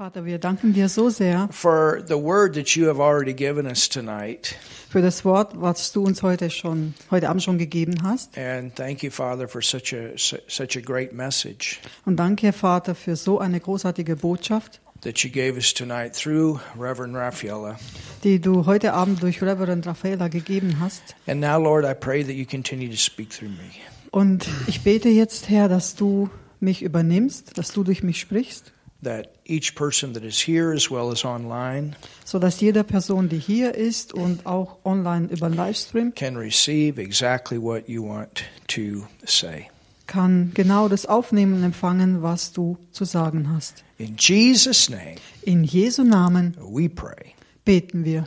Vater, wir danken dir so sehr for the word that you have already given us tonight. für das Wort, was du uns heute schon, heute Abend schon gegeben hast. And thank you, Father, for such a su- such a great message Und danke, Vater, für so eine großartige Botschaft, that you gave us tonight through Reverend Raffaella. die du heute Abend durch Reverend Raffaella gegeben hast. And now, Lord, I pray that you continue to speak through me. Und ich bete jetzt, Herr, dass du mich übernimmst, dass du durch mich sprichst, That each person that is here as well as online so dass jede Person, die hier ist und auch online über Livestream, can receive exactly what you want to say. kann genau das aufnehmen und empfangen, was du zu sagen hast. In Jesus' name, In Jesu Namen we pray. beten wir.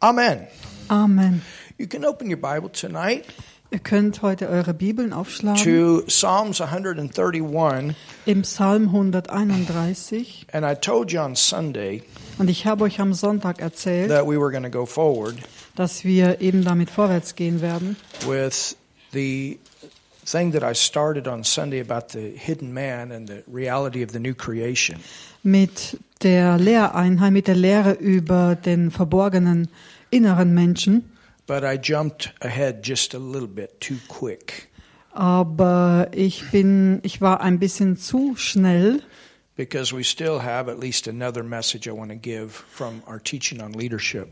Amen. Amen. You can open your Bible tonight Ihr könnt heute eure Bibeln aufschlagen to Psalms 131. im Psalm 131. And I told you on Sunday Und ich habe euch am Sonntag erzählt, that we were going to go forward dass wir eben damit vorwärts gehen werden with the thing that I started on Sunday about the hidden man and the reality of the new creation. mit der Lehreinheit, mit der Lehre über den verborgenen inneren Menschen. But I jumped ahead just a little bit too quick Aber ich bin, ich war ein bisschen zu schnell, because we still have at least another message I want to give from our teaching on leadership.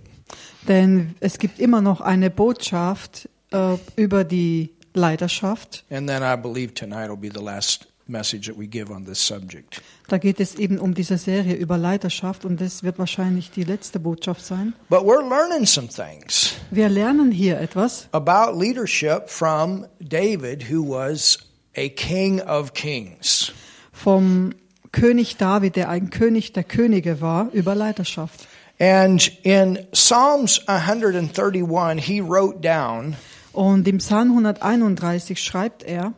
denn es gibt immer noch eine Botschaft äh, über die Leiterschaft. And then I believe tonight will be the last message that we give on this subject. Da geht es eben um diese Serie über Leiterschaft und das wird wahrscheinlich die letzte Botschaft sein. But we're learning some things Wir lernen hier etwas about leadership from David, who was a king of kings. vom König David, der ein König der Könige war, über Leiterschaft. And in Psalms 131, he wrote down Und im Psalm 131 schreibt er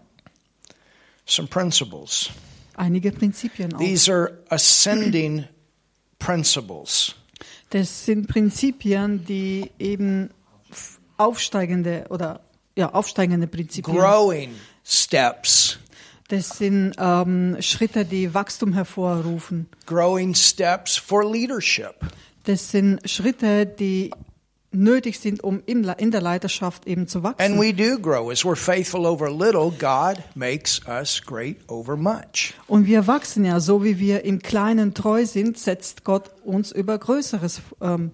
some principles. einige Prinzipien auf. These are ascending principles. Das sind Prinzipien, die eben aufsteigende oder ja aufsteigende Prinzipien. growing steps, Das sind ähm, Schritte, die Wachstum hervorrufen. growing steps for leadership. Das sind Schritte, die nötig sind, um in der Leiterschaft eben zu And wachsen. we do grow. As we're faithful over little, God makes us great over much. Und wir wachsen ja, so wie wir im Kleinen treu sind, setzt Gott uns über Größeres. Ähm,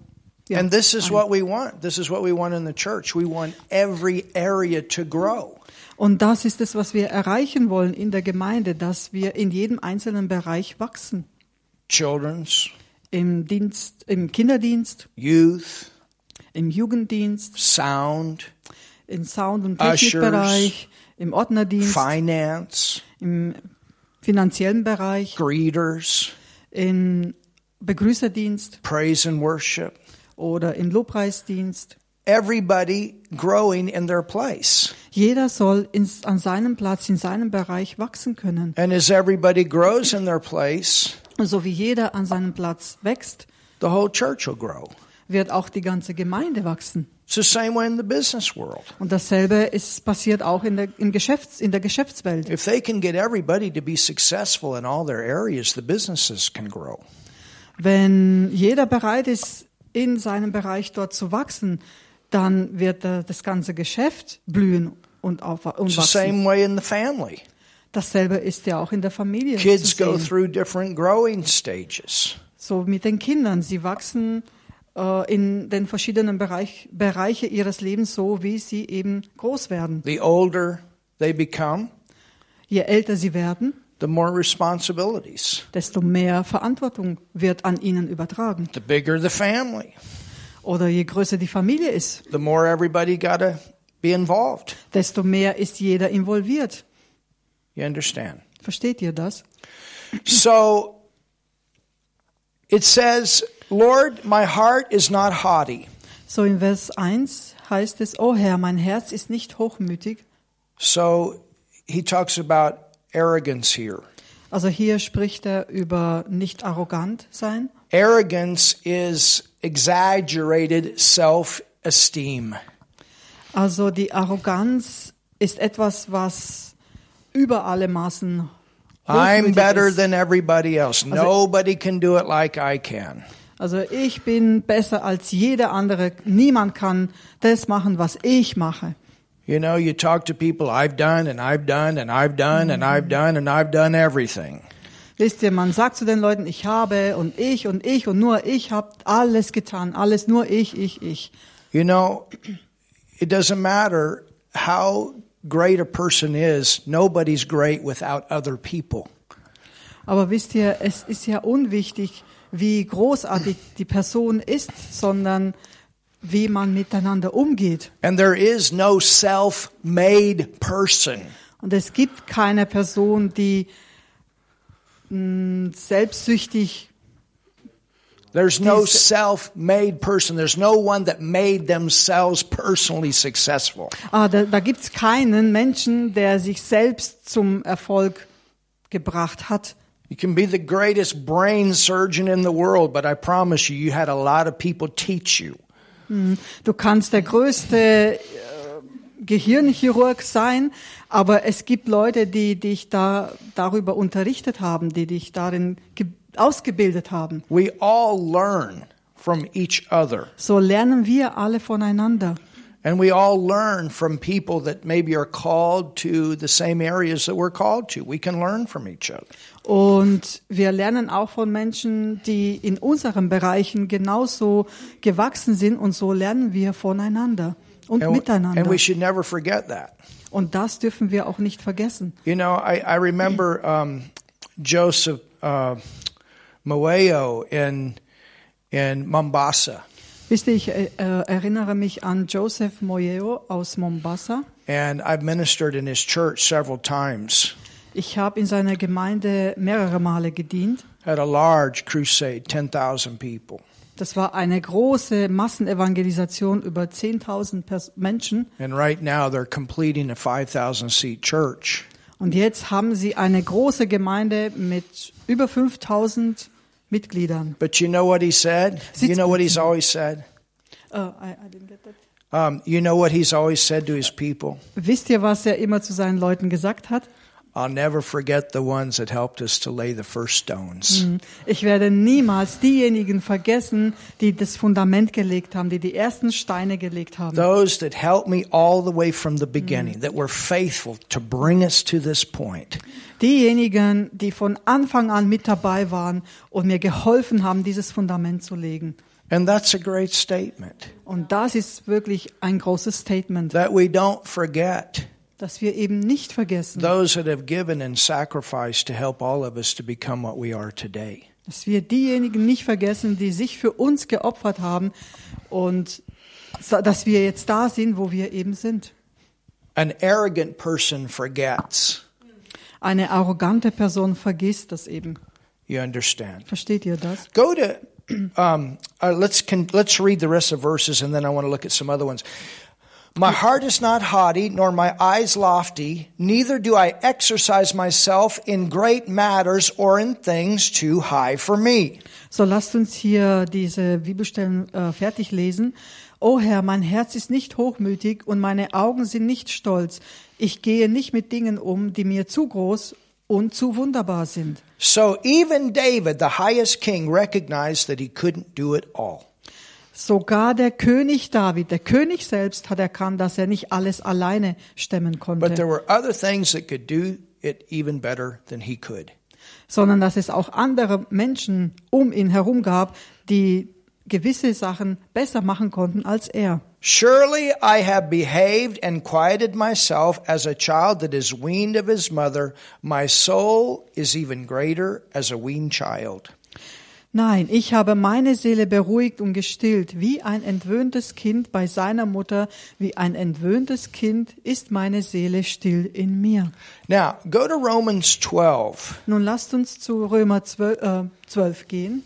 ja, and this is ein. what we want. This is what we want in the church. We want every area to grow. Und das ist es, was wir erreichen wollen in der Gemeinde, dass wir in jedem einzelnen Bereich wachsen. Children's, Im Dienst, im Kinderdienst, youth, im Jugenddienst, sound, im Sound- und Technikbereich, im Ordnerdienst, finance, im finanziellen Bereich, greeters, im Begrüßerdienst praise and worship. oder im Lobpreisdienst. Everybody growing in their place. Jeder soll ins, an seinem Platz, in seinem Bereich wachsen können. And as everybody grows in their place, Und so wie jeder an seinem Platz wächst, the whole church will grow. Wird auch die ganze Gemeinde wachsen. It's the same way in the business world. Und dasselbe ist passiert auch in der, im Geschäfts-, in der Geschäftswelt. If they can get everybody to be successful in all their areas, the businesses can grow. Wenn jeder bereit ist, in seinem Bereich dort zu wachsen, dann wird das ganze Geschäft blühen und, auf, und It's the wachsen. same way in the family. Dasselbe ist ja auch in der Familie Kids go through different growing stages. So mit den Kindern. Sie wachsen in den verschiedenen Bereich, Bereiche ihres Lebens so, wie sie eben groß werden. The older they become, Je älter sie werden, the more responsibilities. desto mehr Verantwortung wird an ihnen übertragen. The bigger the family, Oder je größer die Familie ist, the more everybody got to be involved. desto mehr ist jeder involviert. You understand? Versteht ihr das? So it says, Lord, my heart is not haughty. So in Vers 1 heißt es, O Herr, mein Herz ist nicht hochmütig. So he talks about arrogance here. Also hier spricht er über nicht arrogant sein. Arrogance is exaggerated self esteem. Also die Arroganz ist etwas, was über alle Maßen I'm better ist. than everybody else. Also- Nobody can do it like I can. Also ich bin besser als jeder andere. Niemand kann das machen, was ich mache. You know, you talk to people, I've done and I've done and I've done and I've done and I've done everything. Wisst ihr, man sagt zu den Leuten, ich habe und ich und ich und nur ich habe alles getan, alles nur ich, ich, ich. You know, it doesn't matter how great a person is, nobody's great without other people. Aber wisst ihr, es ist ja unwichtig, wie großartig die Person ist, sondern wie man miteinander umgeht. And there is no self made person. Und es gibt keine Person, die mh, selbstsüchtig There's no These- self made person. There's no one that made themselves personally successful. Ah, da, da gibt's keinen Menschen, der sich selbst zum Erfolg gebracht hat. You can be the greatest brain surgeon in the world, but I promise you, you had a lot of people teach you. Du kannst der größte äh, Gehirnchirurg sein, aber es gibt Leute, die dich da darüber unterrichtet haben, die dich darin ge- ausgebildet haben. We all learn from each other. So lernen wir alle voneinander. And we all learn from people that maybe are called to the same areas that we're called to. We can learn from each other. Und wir lernen auch von Menschen, die in unseren Bereichen genauso gewachsen sind und so lernen wir voneinander und And, miteinander. and we should never forget that. Und das dürfen wir auch nicht vergessen. You know, I, I remember um, Joseph uh, Moeo in, in Mombasa. Wisst ihr, ich äh, äh, erinnere mich an Joseph Moyeo aus Mombasa. And I've ministered in his church several times. Ich habe in seiner Gemeinde mehrere Male gedient. Had a large crusade, 10,000 people. Das war eine große Massenevangelisation über 10.000 Pers- Menschen. And right now they're completing a 5,000 seat church. Und jetzt haben sie eine große Gemeinde mit über 5.000 Mitgliedern. But you know what he said? You know what he's always said? Uh, I, I didn't get that. Um, you know what he's always said to his people? Wisst ihr, was er immer zu seinen Leuten gesagt hat? I'll never forget the ones that helped us to lay the first stones. Ich werde niemals diejenigen vergessen, die das Fundament gelegt haben, die die ersten Steine gelegt haben. Those that helped me all the way from the beginning, that were faithful to bring us to this point. Diejenigen, die von Anfang an mit dabei waren und mir geholfen haben, dieses Fundament zu legen. And that's a great statement. Und das ist wirklich ein großes Statement, That we don't forget dass wir eben nicht vergessen, those that have given and sacrificed to help all of us to become what we are today. dass wir diejenigen nicht vergessen, die sich für uns geopfert haben und dass wir jetzt da sind, wo wir eben sind. An arrogant person forgets. Eine arrogante Person vergisst das eben. You understand? Versteht ihr das? Go to um, uh, let's con- let's read the rest of verses, and then I want to look at some other ones. My heart is not haughty, nor my eyes lofty. Neither do I exercise myself in great matters or in things too high for me. So lasst uns hier diese Bibelstellen äh, fertig lesen. O Herr, mein Herz ist nicht hochmütig und meine Augen sind nicht stolz. Ich gehe nicht mit Dingen um, die mir zu groß und zu wunderbar sind. So even David, the highest king, recognized that he couldn't do it all. Sogar der König David, der König selbst, hat erkannt, dass er nicht alles alleine stemmen But konnte, there were other things that could do it even better than he could. sondern dass es auch andere Menschen um ihn herum gab, die gewisse Sachen besser machen konnten als er. Surely I have behaved and quieted myself as a child that is weaned of his mother. My soul is even greater as a weaned child. Nein, ich habe meine Seele beruhigt und gestillt, wie ein entwöhntes Kind bei seiner Mutter, wie ein entwöhntes Kind ist meine Seele still in mir. Now, go to Romans 12. Nun lasst uns zu Römer 12, äh, 12 gehen.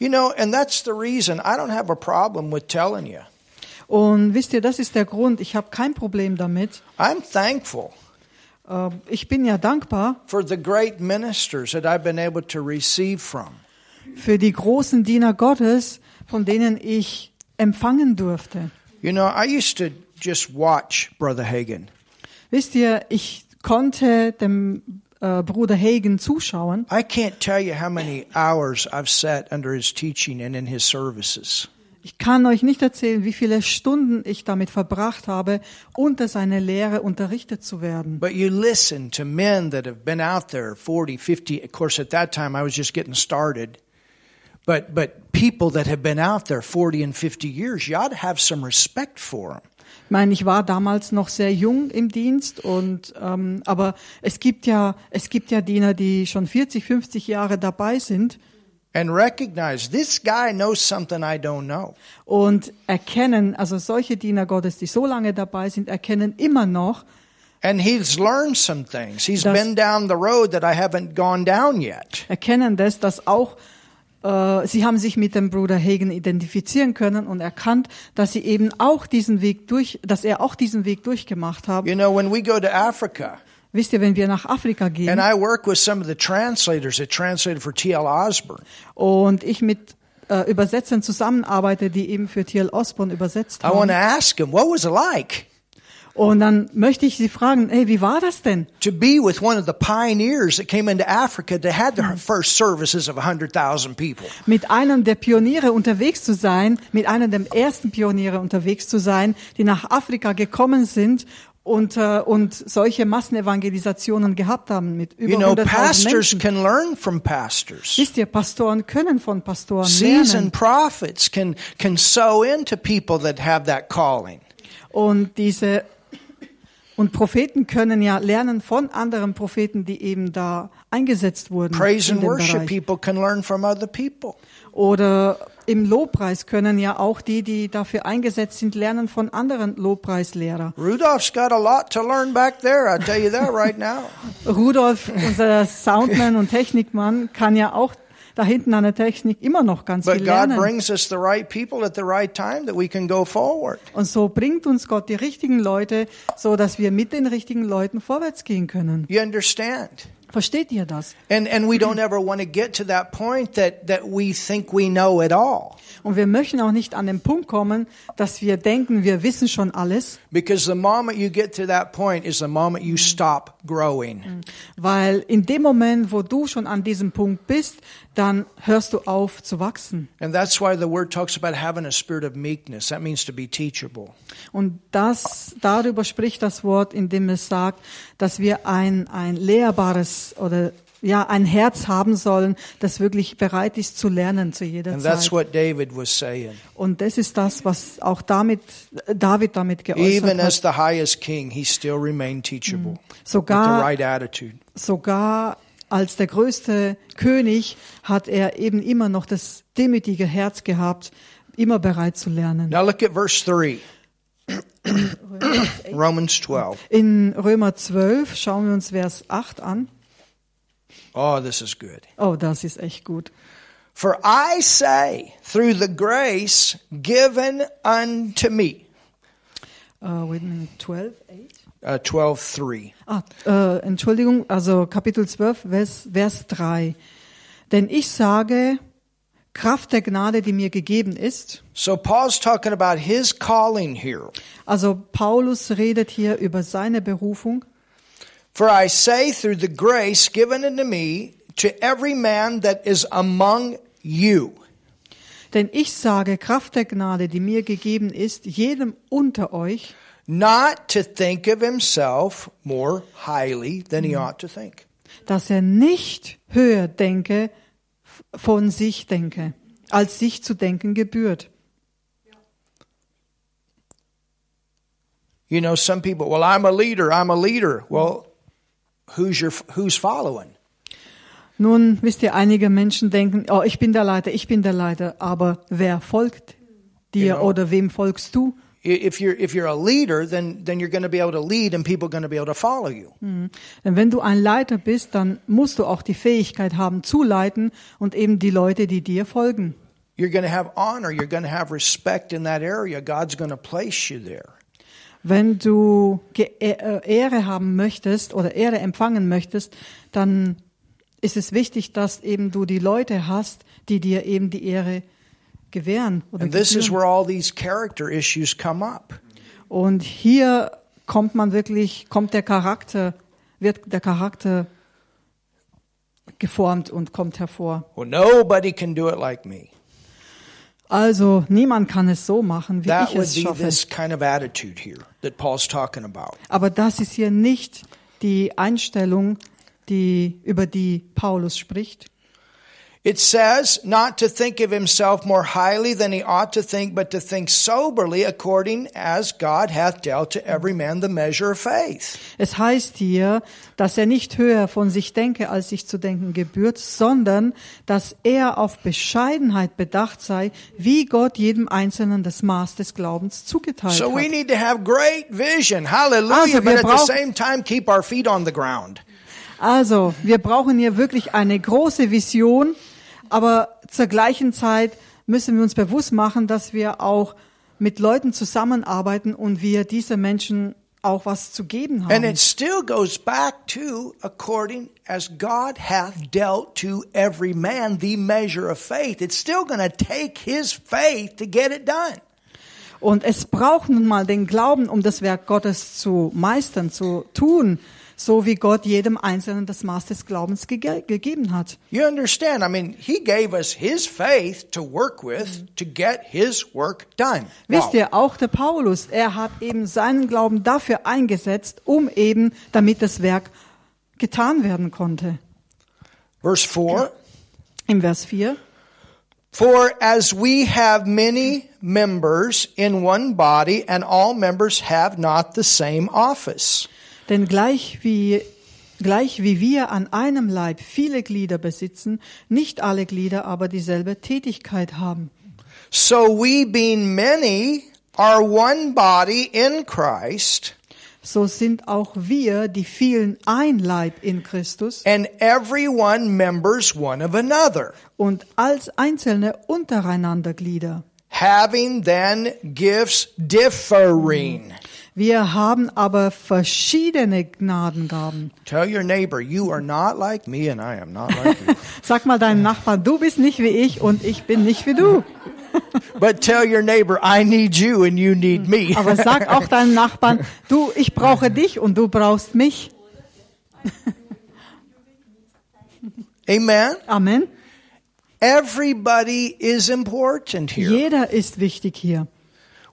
You know, and that's the reason I don't have a problem with telling you. Und wisst ihr, das ist der Grund, ich habe kein Problem damit. I'm thankful Ich bin ja dankbar für die großen Diener Gottes, von denen ich empfangen durfte. You know, I used to just watch Brother Hagan. Wisst ihr, ich konnte dem äh, Bruder Hagen zuschauen. I can't tell you how many hours I've sat under his teaching and in his services. Ich kann euch nicht erzählen, wie viele Stunden ich damit verbracht habe, unter seiner Lehre unterrichtet zu werden. But you listen to men that have been out there 40, 50. Of course, at that time I was just getting started. But, but people that have been out there 40 and 50 years, you ought to have some respect for them. Ich meine, ich war damals noch sehr jung im Dienst und ähm, aber es gibt ja es gibt ja Diener, die schon 40, 50 Jahre dabei sind And recognize this guy knows something I don't know. und erkennen, also solche Diener Gottes, die so lange dabei sind, erkennen immer noch, And he's learned some things. He's been down the road that I haven't gone down yet. erkennen das, dass auch äh, sie haben sich mit dem Bruder Hagen identifizieren können und erkannt, dass sie eben auch diesen Weg durch, dass er auch diesen Weg durchgemacht hat. You know, when we go to Africa, Wisst ihr, wenn wir nach Afrika gehen and I work with some of the translators that translated for T.L. Osborne, und ich mit äh, Übersetzern zusammenarbeite, die eben für T.L. Osborne übersetzt I want haben. to ask him, what was it like Und dann möchte ich sie fragen, hey, wie war das denn? to be with one of the pioneers that came into Africa that had their first services of 100,000 people? Mit einem der Pioniere unterwegs zu sein, mit einem der ersten Pioniere unterwegs zu sein, die nach Afrika gekommen sind und, äh, und solche Massenevangelisationen gehabt haben mit über You know, 100.000 pastors Menschen. can learn from pastors. Wisst ihr, Pastoren können von Pastoren Seasoned lernen. prophets can, can sow into people that have that calling. Und diese und Propheten können ja lernen von anderen Propheten, die eben da eingesetzt wurden. Praise and worship Bereich. people can learn from other people. Oder im Lobpreis können ja auch die, die dafür eingesetzt sind, lernen von anderen Lobpreislehrern. Rudolph's got a lot to learn back there, I tell you that right now. Rudolf, unser Soundman und Technikmann, kann ja auch da hinten an der Technik immer noch ganz But viel lernen. brings us the right people at the right time that we can go forward. Und so bringt uns Gott die richtigen Leute, so dass wir mit den richtigen Leuten vorwärts gehen können. You understand? Versteht ihr das? And and we don't ever want to get to that point that that we think we know it all. Und wir möchten auch nicht an den Punkt kommen, dass wir denken, wir wissen schon alles, Because the moment you get to that point is the moment you stop growing. weil in dem Moment, wo du schon an diesem Punkt bist, dann hörst du auf zu wachsen. And that's why the word talks about having a spirit of meekness. That means to be teachable. Und das, darüber spricht das Wort, in dem es sagt, dass wir ein, ein lehrbares oder ja, ein Herz haben sollen, das wirklich bereit ist zu lernen zu jeder And that's Zeit. what David was saying. Und das ist das, was auch damit, David damit geäußert Even as hat. the highest king, he still remained teachable with the Sogar, right attitude. sogar als der größte König hat er eben immer noch das demütige Herz gehabt, immer bereit zu lernen. Now look at verse 3. Romans 12. In Römer 12 schauen wir uns Vers 8 an. Oh, this is good. Oh, das ist echt gut. For I say, through the grace given unto me. Uh, wait a minute, 12, 8? Uh, 12, 3. Ah, äh, Entschuldigung, also Kapitel 12, Vers, Vers 3. Denn ich sage, Kraft der Gnade, die mir gegeben ist. So Paul's talking about his calling here. Also Paulus redet hier über seine Berufung. For I say, through the grace given unto me, to every man that is among you. Denn ich sage, Kraft der Gnade, die mir gegeben ist, jedem unter euch, not to think of himself more highly than he ought to think. dass er nicht höher denke, von sich denke, als sich zu denken gebührt. You know, some people, well, I'm a leader, I'm a leader. Well, who's your who's following? Nun, wisst ihr, einige Menschen denken, oh, ich bin der Leiter, ich bin der Leiter, aber wer folgt dir Genau. oder wem folgst du? If you're if you're a leader, then then you're going to be able to lead, and people are going to be able to follow you. Denn wenn du ein Leiter bist, dann musst du auch die Fähigkeit haben zu leiten und eben die Leute, die dir folgen. You're going to have honor. You're going to have respect in that area. God's going to place you there. Wenn du Ge äh, Ehre haben möchtest oder Ehre empfangen möchtest, dann ist es wichtig, dass eben du die Leute hast, die dir eben die Ehre gewähren. Oder And this is gebühren. where all these character issues come up. Und hier kommt man wirklich, kommt der Charakter wird der Charakter geformt und kommt hervor. Well, nobody can do it like me. Also niemand kann es so machen, wie That ich would es be schaffe. this kind of attitude here that Paul's talking about. Aber das ist hier nicht die Einstellung, die, über die Paulus spricht. It says not to think of himself more highly than he ought to think, but to think soberly according as God hath dealt to every man the measure of faith. Es heißt hier, dass er nicht höher von sich denke, als sich zu denken gebührt, sondern dass er auf Bescheidenheit bedacht sei, wie Gott jedem Einzelnen das Maß des Glaubens zugeteilt So we hat. need to have great vision. Hallelujah. Also, but at the same time, keep our feet on the ground. Also, wir brauchen hier wirklich eine große Vision, aber zur gleichen Zeit müssen wir uns bewusst machen, dass wir auch mit Leuten zusammenarbeiten und wir diese Menschen auch was zu geben And haben. it still goes back to according as God hath dealt to every man the measure of faith. It's still going to take his faith to get it done. Und es braucht nun mal den Glauben, um das Werk Gottes zu meistern, zu tun, so wie Gott jedem Einzelnen das Maß des Glaubens gege gegeben hat. You understand? I mean, he gave us his faith to work with to get his work done. Wisst ihr, auch der Paulus, er hat eben seinen Glauben dafür eingesetzt, um eben, damit das Werk getan werden konnte. Verse 4 Im Vers 4. For as we have many members in one body, and all members have not the same office. Denn gleich wie, gleich wie wir an einem Leib viele Glieder besitzen, nicht alle Glieder aber dieselbe Tätigkeit haben. So we, being many, are one body in Christ, So sind auch wir, die vielen, ein Leib in Christus and every one members one of another. und als Einzelne untereinander Glieder. Having then gifts differing. Wir haben aber verschiedene Gnadengaben. Tell your neighbor, you are not like me, and I am not like you. Sag mal deinem Nachbarn, du bist nicht wie ich und ich bin nicht wie du. but tell your neighbor, I need you, and you need me. Aber sag auch deinem Nachbarn, du, ich brauche dich und du brauchst mich. Amen. Amen. Everybody is important here. Jeder ist wichtig hier.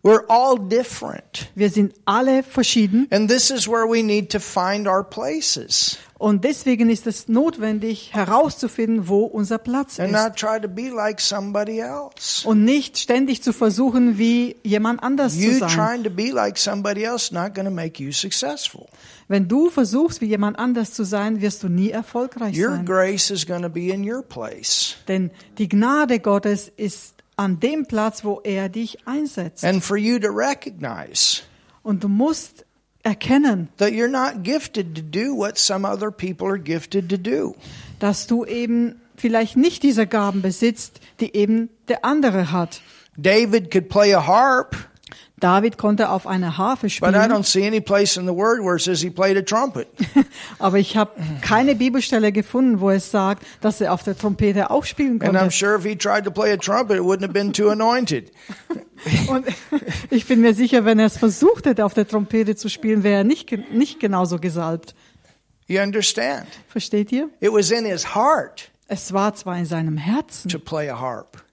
We're all different. Wir sind alle verschieden And this is where we need to find our places und deswegen ist es notwendig herauszufinden, wo unser Platz and ist. not try to be like somebody else. Und nicht ständig zu versuchen, wie jemand anders zu sein. trying to be like somebody else not going to make you successful. Wenn du versuchst, wie jemand anders zu sein, wirst du nie erfolgreich Your sein. grace is going to be in your place. Denn die Gnade Gottes ist an dem Platz, wo er dich einsetzt. And for you to recognize Und du musst erkennen, that you're not gifted to do what some other people are gifted to do. dass du eben vielleicht nicht diese Gaben besitzt, die eben der andere hat. David could play a harp, David konnte auf einer Harfe spielen, don't see any place in the word where it says he played a trumpet. aber ich habe keine Bibelstelle gefunden, wo es sagt, dass er auf der Trompete auch spielen And I'm konnte. sure if he tried to play a trumpet, it wouldn't have been too anointed. Und ich bin mir sicher, wenn er es versucht hätte, auf der Trompete zu spielen, wäre er nicht, nicht genauso gesalbt. You understand? Versteht ihr? It was in his heart Es war zwar in seinem Herzen, to play a harp.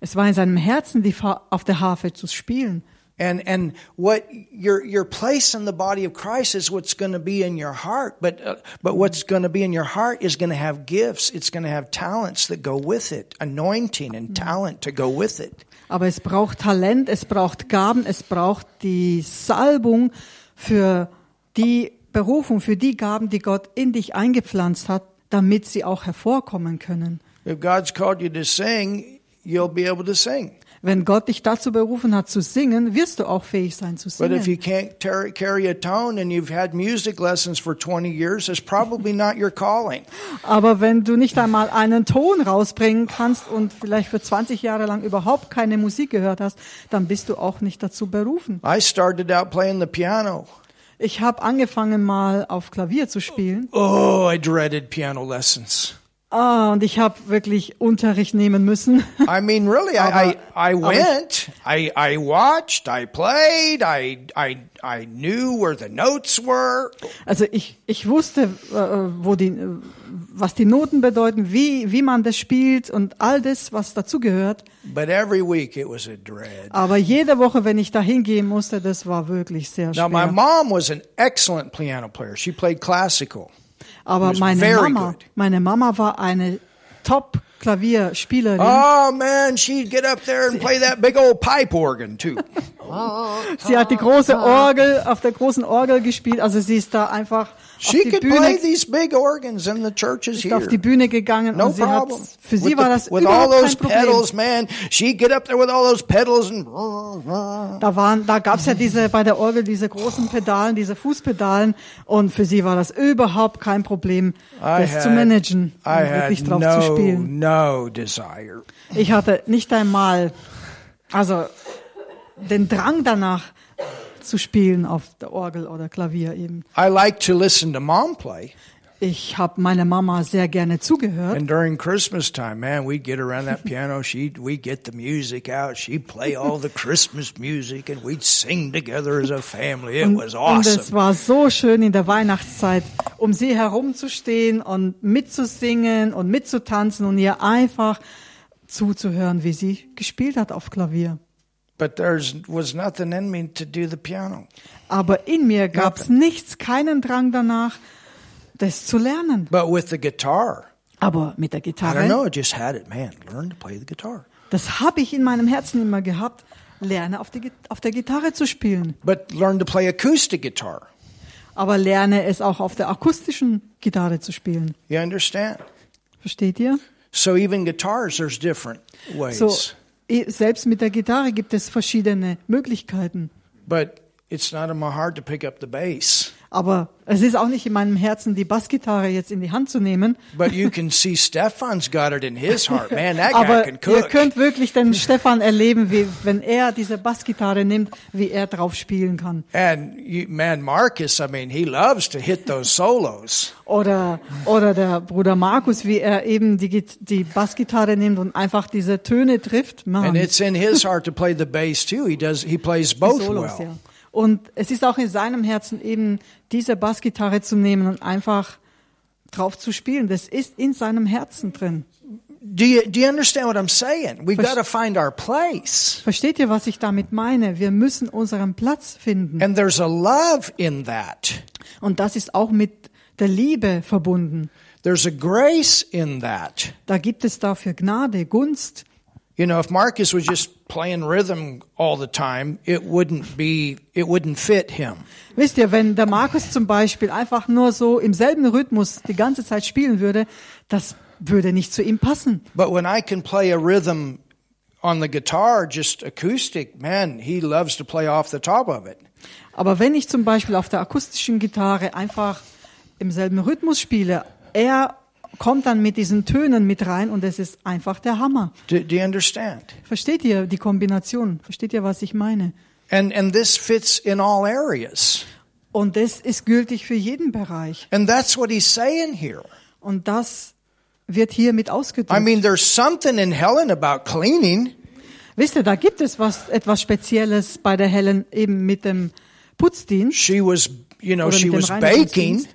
es war in seinem Herzen, die auf der Harfe zu spielen. And and what your your place in the body of Christ is what's going to be in your heart, but uh, but what's going to be in your heart is going to have gifts. It's going to have talents that go with it, anointing and talent to go with it. Aber es braucht Talent, es braucht Gaben, es braucht die Salbung für die Berufung, für die Gaben, die Gott in dich eingepflanzt hat, damit sie auch hervorkommen können. If God's called you to sing, you'll be able to sing. Wenn Gott dich dazu berufen hat zu singen, wirst du auch fähig sein zu But if you singen. can't carry a tone and you've had music lessons for 20 years, it's probably not your calling. Aber wenn du nicht einmal einen Ton rausbringen kannst und vielleicht für 20 Jahre lang überhaupt keine Musik gehört hast, dann bist du auch nicht dazu berufen. I started out playing the piano. Ich habe angefangen mal auf Klavier zu spielen Oh, I dreaded piano lessons. Ah, und ich habe wirklich Unterricht nehmen müssen. I mean, really, I, I, I went, I, I watched, I played, I, I, I knew where the notes were. Also ich, ich wusste, äh, wo die, äh, was die Noten bedeuten, wie, wie man das spielt und all das, was dazugehört. But every week it was a dread. Aber jede Woche, wenn ich da hingehen musste, das war wirklich sehr Now, my schwer. mom was an excellent piano player. She played classical. Aber meine Mama, good. meine Mama war eine Top-Klavierspielerin. Oh man, she'd get up there and play that big old pipe organ too. Sie hat die große Orgel, auf der großen Orgel gespielt. Also sie ist da einfach auf She die could play Bühne, these big organs in the churches ist auf die Bühne gegangen No und sie hat, für sie war the- das all überhaupt those kein Problem. pedals, man. She'd get up there with all those pedals and Da waren, da gab's ja diese, bei der Orgel diese großen Pedalen, diese Fußpedalen und für sie war das überhaupt kein Problem, das zu had- managen und wirklich drauf zu no, spielen. no desire. Ich hatte nicht einmal, also den Drang danach zu spielen auf der Orgel oder Klavier eben. I like to listen to mom play. Ich habe meiner Mama sehr gerne zugehört. And during Christmas time, man, we'd get around that piano. She'd we'd get the music out. She'd play all the Christmas music, and we'd sing together as a family. It Und, was und es awesome. war so schön in der Weihnachtszeit, um sie herumzustehen und mitzusingen und mitzutanzen und ihr einfach zuzuhören, wie sie gespielt hat auf Klavier. But there was nothing in me to do the piano. Aber in mir gab's nichts, keinen Drang danach, das zu lernen. But with the guitar, Aber mit der I don't Gitarre, know. I just had it, man. Learn to play the guitar. das habe ich in meinem Herzen immer gehabt, lerne auf, die, auf der Gitarre zu spielen. But learn to play acoustic guitar. Aber lerne es auch auf der akustischen Gitarre zu spielen. You understand? Versteht ihr? So even guitars, there's different ways. So, selbst mit der Gitarre gibt es verschiedene Möglichkeiten. But it's not in my heart to pick up the bass. Aber es ist auch nicht in meinem Herzen, die Bassgitarre jetzt in die Hand zu nehmen. But you can see Stefan's got it in his heart. Man, that guy Aber can ihr könnt wirklich den Stefan erleben, wie, wenn er diese Bassgitarre nimmt, wie er drauf spielen kann. And you, man, Marcus, I mean, he loves to hit those solos. Oder, oder der Bruder Markus, wie er eben die, die Bassgitarre nimmt und einfach diese Töne trifft. Man, And it's in his heart to play the bass too. He does. He plays die both Solos, well. ja. Und es ist auch in seinem Herzen eben diese Bassgitarre zu nehmen und einfach drauf zu spielen. Das ist in seinem Herzen drin. Do you do you understand what I'm saying? We've got to find our place, Versteht ihr, was ich damit meine? Wir müssen unseren Platz finden. and there's a love in that. Und das ist auch mit der Liebe verbunden. There's a grace in that. Da gibt es dafür Gnade, Gunst. You know, if Marcus was just playing rhythm all the time, it wouldn't be. It wouldn't fit him. Wisst ihr, wenn der Markus zum Beispiel einfach nur so im selben Rhythmus die ganze Zeit spielen würde, das würde nicht zu ihm passen. But when I can play a rhythm on the guitar, just acoustic, man, he loves to play off the top of it. Aber wenn ich zum Beispiel auf der akustischen Gitarre einfach im selben Rhythmus spiele, er kommt dann mit diesen Tönen mit rein und es ist einfach der Hammer. Do, do you understand? Versteht ihr die Kombination? Versteht ihr, was ich meine? And and this fits in all areas. Und das ist gültig für jeden Bereich. And that's what he's saying here. Und das wird hier mit ausgedrückt. I mean, there's something in Helen about cleaning. Wisst ihr, da gibt es was, etwas Spezielles bei der Helen eben mit dem Putzdienst. She was, you know, she was baking.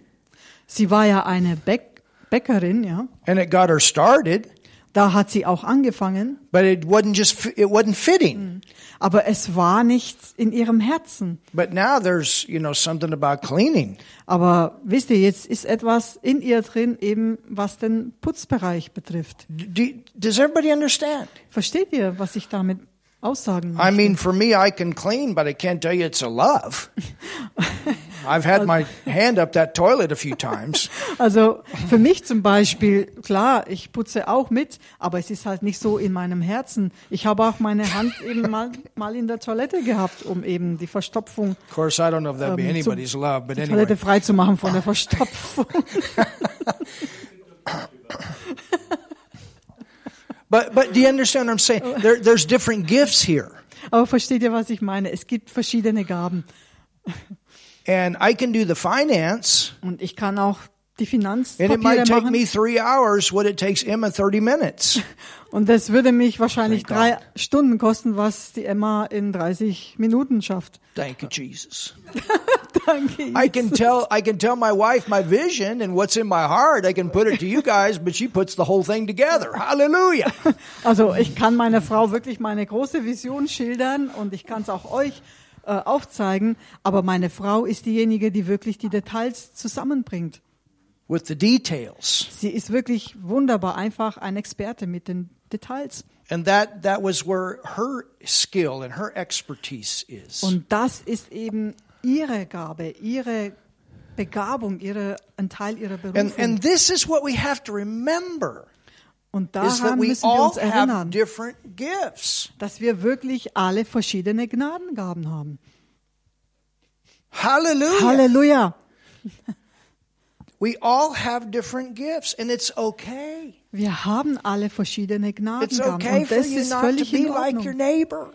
Sie war ja eine Bäck Bäckerin, ja. and it got her started. Da hat sie auch angefangen, But it wasn't just it wasn't fitting. aber es war nicht in ihrem Herzen. But now there's you know something about cleaning. Aber wisst ihr, jetzt ist etwas in ihr drin, eben was den Putzbereich betrifft. Do, does everybody understand? Versteht ihr, was ich damit aussagen I möchte? mean, for me, I can clean, but I can't tell you it's a love. I've had my hand up that toilet a few times. Also für mich zum Beispiel, klar, ich putze auch mit, aber es ist halt nicht so in meinem Herzen. Ich habe auch meine Hand eben mal, mal in der Toilette gehabt, um eben die Verstopfung, Of course, I don't know if that'd be Ähm, zum- anybody's love, but die anyway. Toilette frei zu machen von der Verstopfung. But but do you understand what I'm saying? There, there's different gifts here, Aber versteht ihr, was ich meine? Es gibt verschiedene Gaben. And I can do the finance, Und ich kann auch die And it might Finanzpapiere take me machen. three hours what it takes Emma 30 minutes. Und das würde mich wahrscheinlich Thank drei God. Stunden kosten, was die Emma in 30 Minuten schafft. Thank you, Jesus. Danke. I can tell I can tell my wife my vision and what's in my heart. I can put it to you guys, but she puts the whole thing together. Hallelujah. Also ich kann meiner Frau wirklich meine große Vision schildern und ich kann es auch euch äh, aufzeigen, aber meine Frau ist diejenige, die wirklich die Details zusammenbringt. With the details. Sie ist wirklich wunderbar, einfach ein Experte mit den Details. And that that was where her skill and her expertise is. Und das ist eben ihre Gabe, ihre Begabung, ihre, ein Teil ihrer Berufung. And and this is what we have to remember und daran we müssen wir all uns have erinnern, different gifts. dass wir wirklich alle verschiedene Gnadengaben haben. Hallelujah. Halleluja! We all have different gifts and it's okay. Wir haben alle verschiedene Gnadengaben okay und das ist völlig in like Ordnung. neighbor.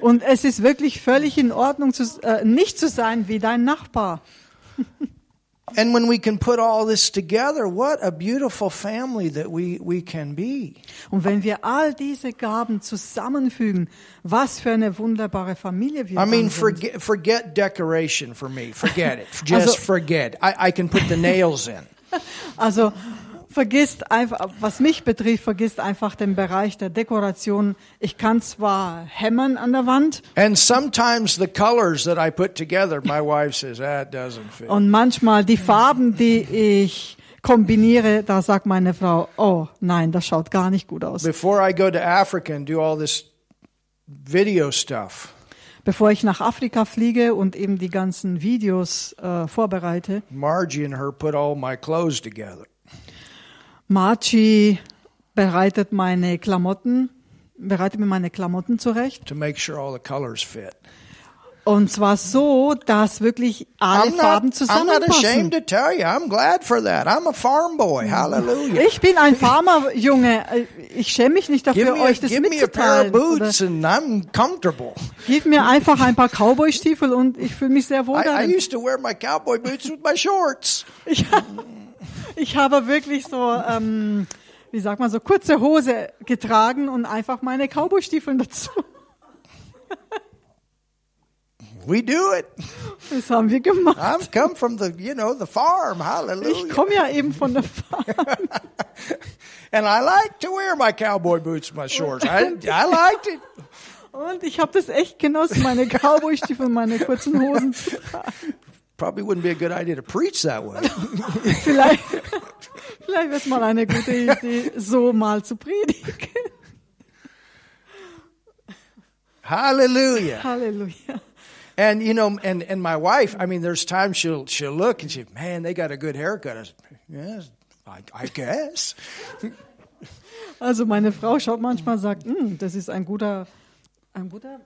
Und es ist wirklich völlig in Ordnung, zu, äh, nicht zu sein wie dein Nachbar. And when we can put all this together, what a beautiful family that we, we can be. Und wenn wir all diese Gaben zusammenfügen, was für eine wunderbare Familie wir I mean, forget, forget decoration for me. Forget it. Just Also- forget. I, I can put the nails in. Also vergisst einfach, was mich betrifft, vergisst einfach den Bereich der Dekoration. Ich kann zwar hämmern an der Wand And sometimes the colors that I put together, my wife says, that doesn't fit. und manchmal die Farben, die ich kombiniere, da sagt meine Frau, oh nein, das schaut gar nicht gut aus. Before I go to Africa and do all this video stuff, Bevor ich nach Afrika fliege und eben die ganzen Videos äh, vorbereite, Margie and her put all my clothes together. Marci bereitet meine Klamotten, bereitet mir meine Klamotten zurecht. to make sure all the colors fit. Und zwar so, dass wirklich alle Farben not, I'm not zusammenpassen. ashamed to tell you. I'm glad for that. I'm a farm boy. Hallelujah. Ich bin ein Farmerjunge. Ich schäme mich nicht dafür, a, euch das give me a pair of mitzuteilen. Oder boots and I'm comfortable. gib mir einfach ein paar Cowboy-Stiefel und ich fühle mich sehr wohl I, I darin. used to wear my cowboy boots with my shorts. Ich, ich habe wirklich so, ähm, wie sagt man, so kurze Hose getragen und einfach meine Cowboy-Stiefeln dazu. We do it. Das haben wir gemacht. I've come from the, you know, the farm. Ich Hallelujah. komme ja eben von der Farm. And I like to wear my cowboy boots my shorts. I, I liked it. Und ich habe das echt genossen, meine Cowboy-Stiefel meine kurzen Hosen zu tragen. Probably wouldn't be a good idea to preach that way. Vielleicht, vielleicht wäre es mal eine gute Idee, so mal zu predigen. Hallelujah. Halleluja. And you know, and and my wife, I mean, there's times she'll she'll look and she, man, they got a good haircut. I said, yes, I, I guess. Also meine Frau schaut manchmal sagt, "Hm, das ist ein guter, ein guter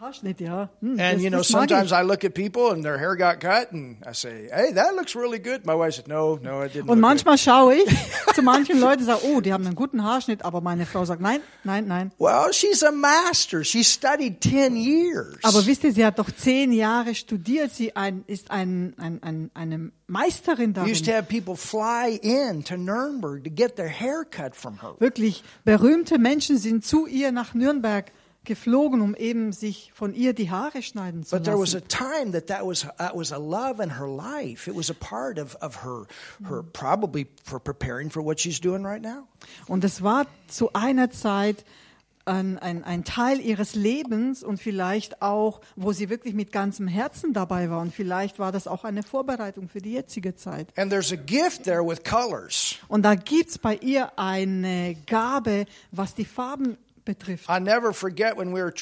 Haarschnitt, ja. Hm, And das, you know, das sometimes ich. I look at people and their hair got cut, and I say, hey, that looks really good. My wife said, no, no, it didn't. Und manchmal schaue ich zu manchen Leuten und sage, oh, die haben einen guten Haarschnitt, aber meine Frau sagt, nein, nein, nein. good. Well, she's a master. She studied ten years. Aber wisst ihr, sie hat doch zehn Jahre studiert, sie ein, ist ein, ein, ein, eine Meisterin used to darin. have people fly in to Nuremberg to get their hair cut from her. Wirklich, berühmte Menschen sind zu ihr nach Nürnberg geflogen, um eben sich von ihr die Haare schneiden zu But there was a lassen. time that that was that was a love in her life. It was a part of of her her probably for preparing for what she's doing right now. Und es war zu einer Zeit ein, ein, ein Teil ihres Lebens und vielleicht auch, wo sie wirklich mit ganzem Herzen dabei war. Und vielleicht war das auch eine Vorbereitung für die jetzige Zeit. And there's a gift there with colors. Und da gibt's bei ihr eine Gabe, was die Farben betrifft. I never forget when we were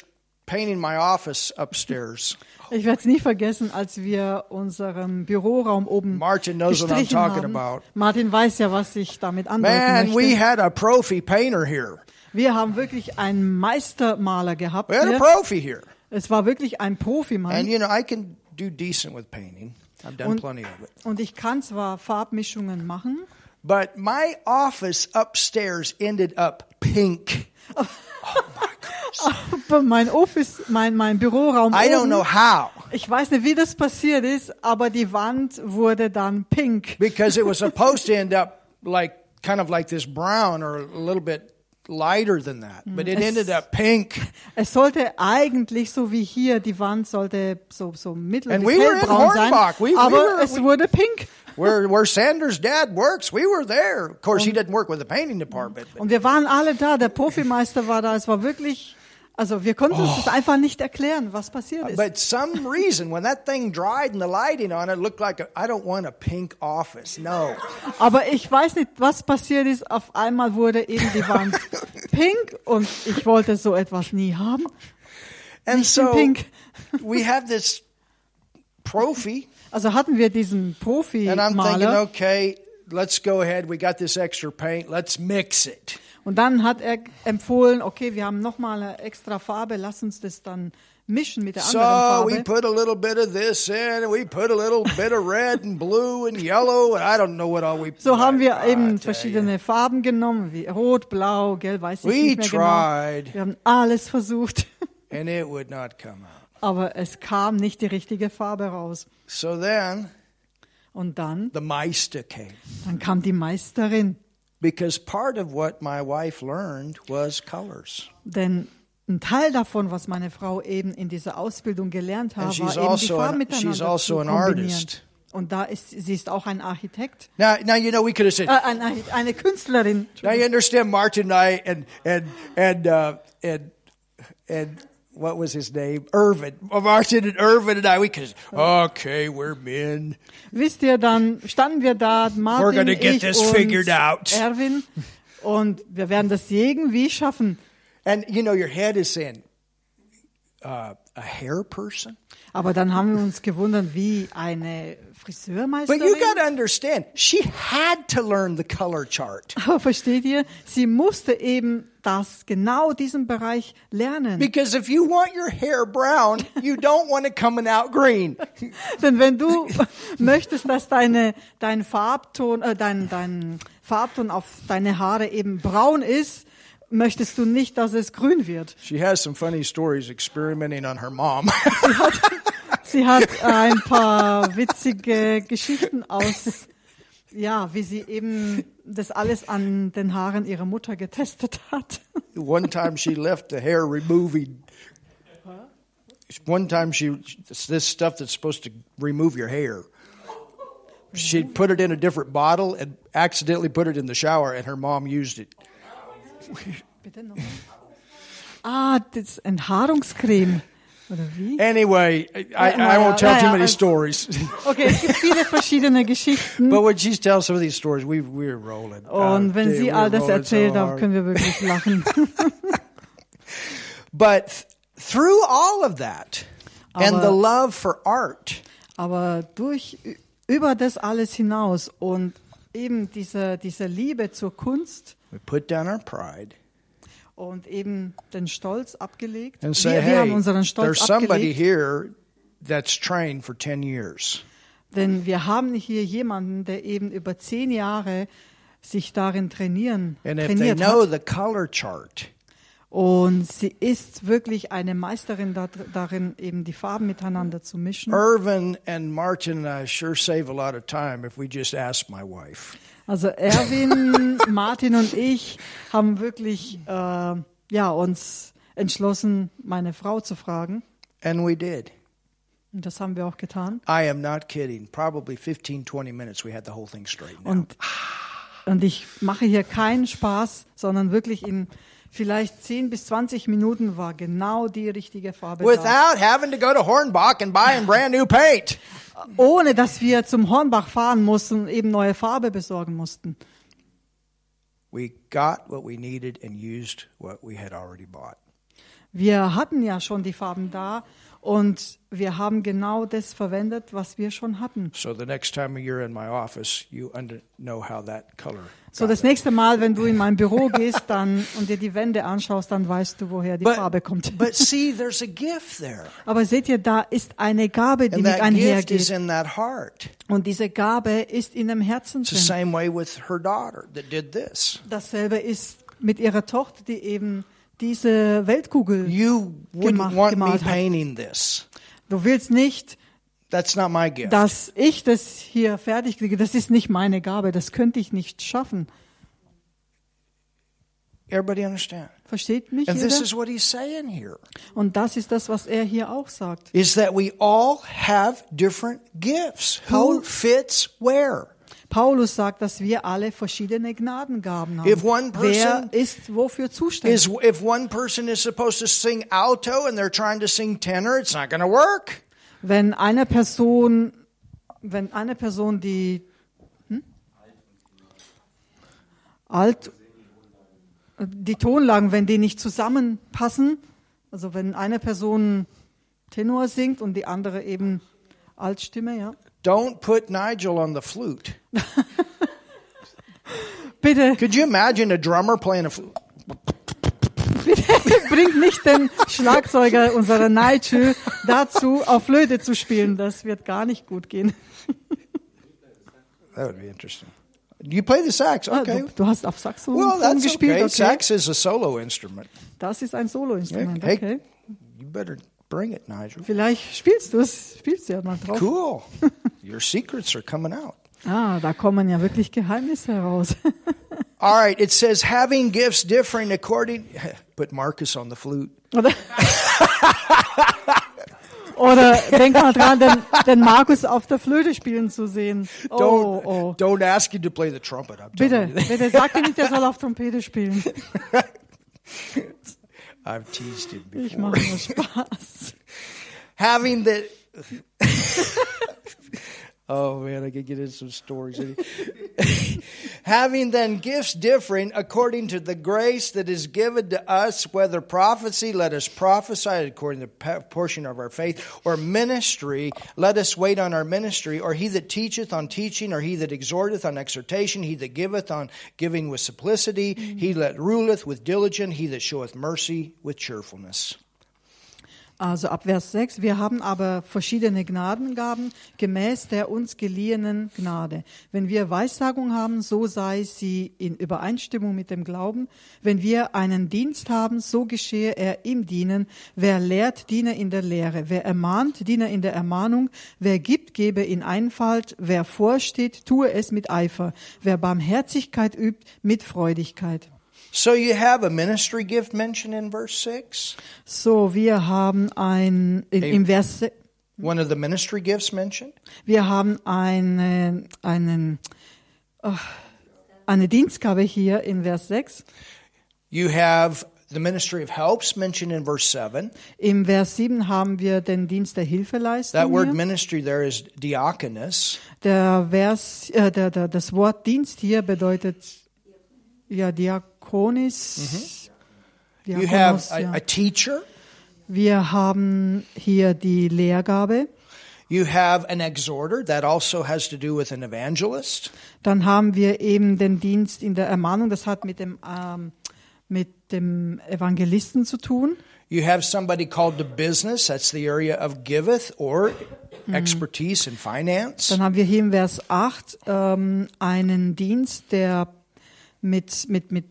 painting my office upstairs. Ich werde es nie vergessen, als wir unseren Büroraum oben Martin knows what I'm gestrichen talking haben. about. Martin weiß ja, was ich damit andeuten Man, we had a profi painter here. Wir haben wirklich einen Meistermaler gehabt. We had a Hier. profi here. Es war wirklich ein Profimann. And you know, I can do decent with painting. I've done Und, plenty of it. und ich kann zwar Farbmischungen machen, But my office upstairs ended up pink. aber mein Office, mein, mein Büroraum I don't oben know how. Ich weiß nicht, wie das passiert ist, aber die Wand wurde dann pink. because it was supposed to end up like kind of like this brown or a little bit lighter than that, but it Es- ended up pink. Es sollte eigentlich so wie hier, die Wand sollte so, so mittel bis hellbraun sein, we aber were- es we- wurde pink. Where where Sanders' dad works, we were there. Of course, he doesn't work with the painting department. Und wir waren alle da, der Profimeister war da, es war wirklich, also wir konnten uns das einfach nicht erklären, was passiert ist. Oh. But some reason, when that thing dried and the lighting on it looked like a, I don't want a pink office. No. Aber ich weiß nicht, was passiert ist. Auf einmal wurde eben die Wand pink und ich wollte so etwas nie haben. And Nicht so pink. we have this profi, Also hatten wir diesen and I'm thinking, okay, let's go ahead. We got this extra paint. Let's mix it. und dann hat er empfohlen, okay, wir haben nochmal eine extra Farbe, lass uns das dann mischen mit der So anderen we Farbe. put a little bit of this in, and we put a little bit of red and blue and yellow, and I don't know what all we. So haben wir I eben tell you. verschiedene Farben genommen, wie rot, blau, gelb, weiß ich We nicht mehr genau. tried, Wir haben alles versucht, and it would not come out. Aber es kam nicht die richtige Farbe raus. So then Und dann, the Meister came. dann kam die Meisterin, Because part of what my wife learned was colors. denn ein Teil davon, was meine Frau eben in dieser Ausbildung gelernt hat, war eben die also Farben an- miteinander also zu kombinieren. artist. Und da ist sie ist auch ein Architekt, Now, now you know we could have said, äh, ein, Archi- eine Künstlerin. now you understand Martin and I and and and uh, and and what was his name? Irvin. Martin and Irvin and I. We could. Okay, we're men. Wisst ihr, dann standen wir da, We're Martin, gonna get ich this und figured out. Erwin, und wir werden das irgendwie schaffen. And you know your head is saying, uh, a hair person. Aber dann haben wir uns gewundert, wie eine But Friseurmeisterin. you got to understand, she had to learn the color chart Aber versteht ihr, sie musste eben das, genau diesen Bereich lernen. because if you want your hair brown, you don't want it coming out green. Denn wenn du möchtest, dass deine, dein Farbton, äh, dein, dein Farbton auf deine Haare eben braun ist, möchtest du nicht, dass es grün wird. She has some funny stories experimenting on her mom. Sie hat ein paar witzige Geschichten aus, ja, wie sie eben das alles an den Haaren ihrer Mutter getestet hat. One time she left the hair removing. One time she this stuff that's supposed to remove your hair. She put it in a different bottle and accidentally put it in the shower, and her mom used it. Bitte noch. Ah, das Enthaarungscreme. Oder wie? Anyway, I, I, won't tell too many also- stories. Okay, es gibt viele verschiedene Geschichten. but when she tells some of these stories, we we're rolling. Und wenn sie all das erzählt, dann können wir wirklich lachen. But th- through all of that, and the love for art, Aber durch, über das alles hinaus und eben diese, diese Liebe zur Kunst we put down our pride und eben den Stolz abgelegt. and say, wir, wir "Hey, haben unseren Stolz there's somebody abgelegt, here that's trained for ten years." denn wir haben hier jemanden, der eben über zehn Jahre sich darin trainieren, And trainiert hat. Und sie ist wirklich eine Meisterin da, darin, eben die Farben miteinander zu mischen. Irvin and Martin and I sure save a lot of time if we just ask my wife. Also Erwin, Martin und ich haben wirklich äh, ja, uns entschlossen, meine Frau zu fragen. And we did. Und das haben wir auch getan. I am not kidding. Probably 15, 20 minutes, we had the whole thing straightened out. Und, und ich mache hier keinen Spaß, sondern wirklich in vielleicht 10 bis 20 Minuten war genau die richtige Farbe. Without having to go to Hornbach and buy him brand new paint. Ohne dass wir zum Hornbach fahren mussten und eben neue Farbe besorgen mussten. We got what we needed and used what we had already bought. Wir hatten ja schon die Farben da und wir haben genau das verwendet, was wir schon hatten. So the next time you're in my office, you under, know how that color. So got das nächste Mal, wenn du in mein Büro gehst dann und dir die Wände anschaust, dann weißt du, woher die Farbe kommt. but see, there's a gift there. Aber seht ihr, da ist eine Gabe, die And mit einhergeht. Und diese Gabe ist in dem Herzen drin. Dasselbe ist mit ihrer Tochter, die eben diese Weltkugel You gemacht, want me gemalt hat. painting this. Du willst nicht, That's not my gift. dass ich das hier fertig kriege. Das ist nicht meine Gabe. Das könnte ich nicht schaffen. Everybody understand? Versteht mich And this jeder? is what he's saying here. Und das ist das, was er hier auch sagt. Is that we all have different gifts. Who fits where? Paulus sagt, dass wir alle verschiedene Gnadengaben haben. If one person Wer ist wofür zuständig? Is if one person is supposed to sing alto and they're trying to sing tenor, it's not going to work. Wenn eine Person, wenn eine Person die hm? alt, die Tonlagen, wenn die nicht zusammenpassen, also wenn eine Person Tenor singt und die andere eben Altstimme, ja. Don't put Nigel on the flute. Bitte, Could you imagine a drummer playing a flute? bitte bringt nicht den Schlagzeuger unserer Nigel dazu, auf Flöte zu spielen. Das wird gar nicht gut gehen. That would be interesting. You play the sax, Ah, okay? Du, du hast auf Saxophon Well, that's gespielt, okay. okay. Sax is a solo instrument. Das ist ein Soloinstrument, Hey, okay. you better bring it, Nigel. Vielleicht spielst du es, spielst du ja mal drauf. Cool. Your secrets are coming out. Ah, da kommen ja wirklich Geheimnisse heraus. All right, it says having gifts differing according. Put Marcus on the flute. Oder, oder denk mal dran, den, den Markus auf der Flöte spielen zu sehen. Oh, Don't oh. don't ask him to play the trumpet. I'm Bitte, bitte sag dir nicht, der soll auf Trompete spielen. I've teased him Ich before. mache nur Spaß. having the oh man i could get into some stories. Having then gifts differing according to the grace that is given to us whether prophecy let us prophesy according to the portion of our faith or ministry let us wait on our ministry or he that teacheth on teaching or he that exhorteth on exhortation he that giveth on giving with simplicity he that ruleth with diligence he that showeth mercy with cheerfulness Also ab Vers 6, wir haben aber verschiedene Gnadengaben gemäß der uns geliehenen Gnade. Wenn wir Weissagung haben, so sei sie in Übereinstimmung mit dem Glauben. Wenn wir einen Dienst haben, so geschehe er im Dienen. Wer lehrt, diene in der Lehre. Wer ermahnt, diene in der Ermahnung. Wer gibt, gebe in Einfalt. Wer vorsteht, tue es mit Eifer. Wer Barmherzigkeit übt, mit Freudigkeit. So you have a ministry gift mentioned in verse 6? So, wir haben ein, in, im Vers, One of the ministry gifts mentioned? Wir haben eine, einen, oh, eine Dienstgabe hier in Vers 6. You have the ministry of helps mentioned in verse 7. Im Vers 7 haben wir den Dienst der That Hilfeleistung. word Hier. ministry there is diakonos. Der Vers, äh, der, der, das Wort Dienst hier bedeutet ja Diakonis. You have Diakonos, a, ja. a teacher. Wir haben hier die Lehrgabe. You have an exhorter. That also has to do with an evangelist. Dann haben wir eben den Dienst in der Ermahnung. Das hat mit dem, ähm, mit dem Evangelisten zu tun. You have somebody called to business. That's the area of giveth or expertise in finance. Dann haben wir hier im Vers 8 ähm, einen Dienst, der mit, mit, mit,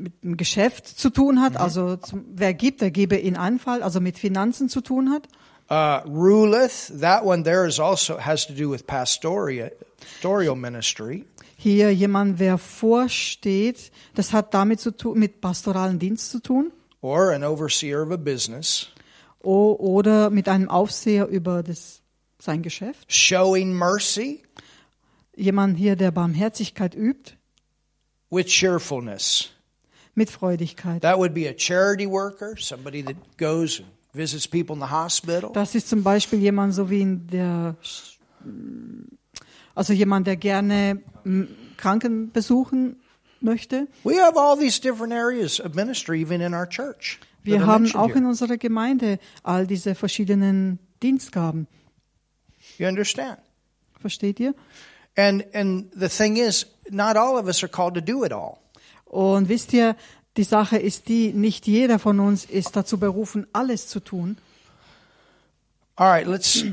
mit dem Geschäft zu tun hat. Also zum, wer gibt, der gebe in Einfall, also mit Finanzen zu tun hat. Uh, ruleth. That one there is also has to do with pastoria, pastoral ministry. Hier jemand, wer vorsteht, das hat damit zu tun, mit pastoralen Dienst zu tun. or an overseer of a business, O, oder mit einem Aufseher über das, sein Geschäft. showing mercy Jemand hier, der Barmherzigkeit übt, with cheerfulness. Mit Freudigkeit. That would be a charity worker, somebody that goes and visits people in the hospital. Das ist zum Beispiel jemand so wie in der, also jemand, der gerne Kranken besuchen möchte. We have all these different areas of ministry even in our church. Wir haben auch in unserer Gemeinde all diese verschiedenen Dienstgaben. You understand? Versteht ihr? And and the thing is, not all of us are called to do it all. Und wisst ihr, die Sache ist die, nicht jeder von uns ist dazu berufen, alles zu tun. All right, let's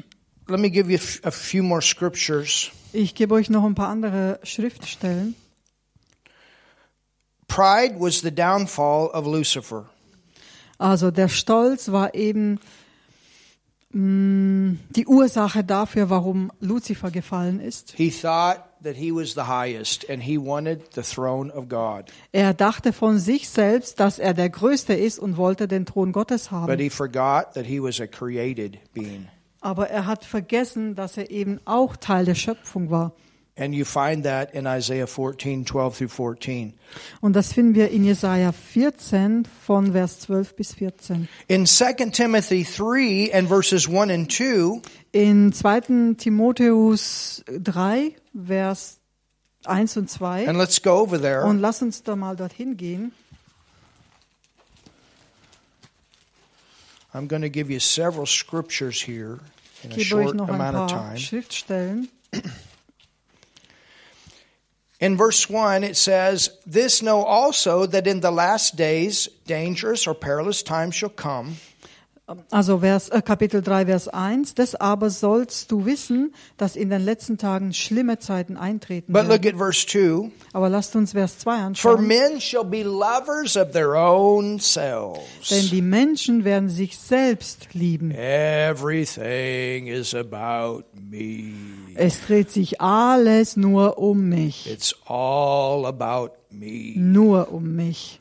let me give you a few more scriptures. Ich gebe euch noch ein paar andere Schriftstellen. Pride was the downfall of Lucifer. Also der Stolz war eben mh, die Ursache dafür, warum Luzifer gefallen ist. He thought that he was the highest and he wanted the throne of God. Er dachte von sich selbst, dass er der Größte ist und wollte den Thron Gottes But haben. he forgot that he was a created being. Aber er hat vergessen, dass er eben auch Teil der Schöpfung war. And you find that in Isaiah 14, 12 through 14. Und das finden wir in Jesaja 14 von Vers 12 bis 14. In 2 Timothy 3 and verses 1 and 2, In 2. Timotheus 3, Vers 1 und 2. and let's go over there. Und lass uns da mal dorthin gehen. I'm going to give you several scriptures here in a short noch ein amount of paar time. Schriftstellen. In verse 1, it says, This know also that in the last days dangerous or perilous times shall come. Also Vers, äh, Kapitel 3, Vers 1. Das aber sollst du wissen, dass in den letzten Tagen schlimme Zeiten eintreten But look werden. at verse 2. Aber lasst uns Vers 2 For anschauen. men shall be lovers of their own Denn selves. die Menschen werden sich selbst lieben. Everything is about me. Es dreht sich alles nur um mich. It's all about me. Nur um mich.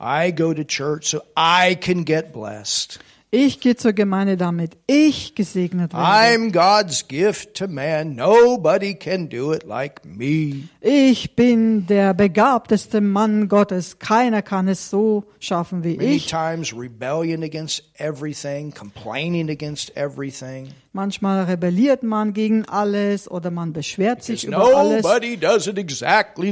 I go to church so I can get blessed. Ich gehe zur Gemeinde, damit ich gesegnet werde. I'm God's gift to man. Nobody can do it like me. Ich bin der begabteste Mann Gottes. Keiner kann es so schaffen wie Many ich. times rebellion against everything, complaining against everything. Manchmal rebelliert man gegen alles oder man beschwert sich über alles. exactly.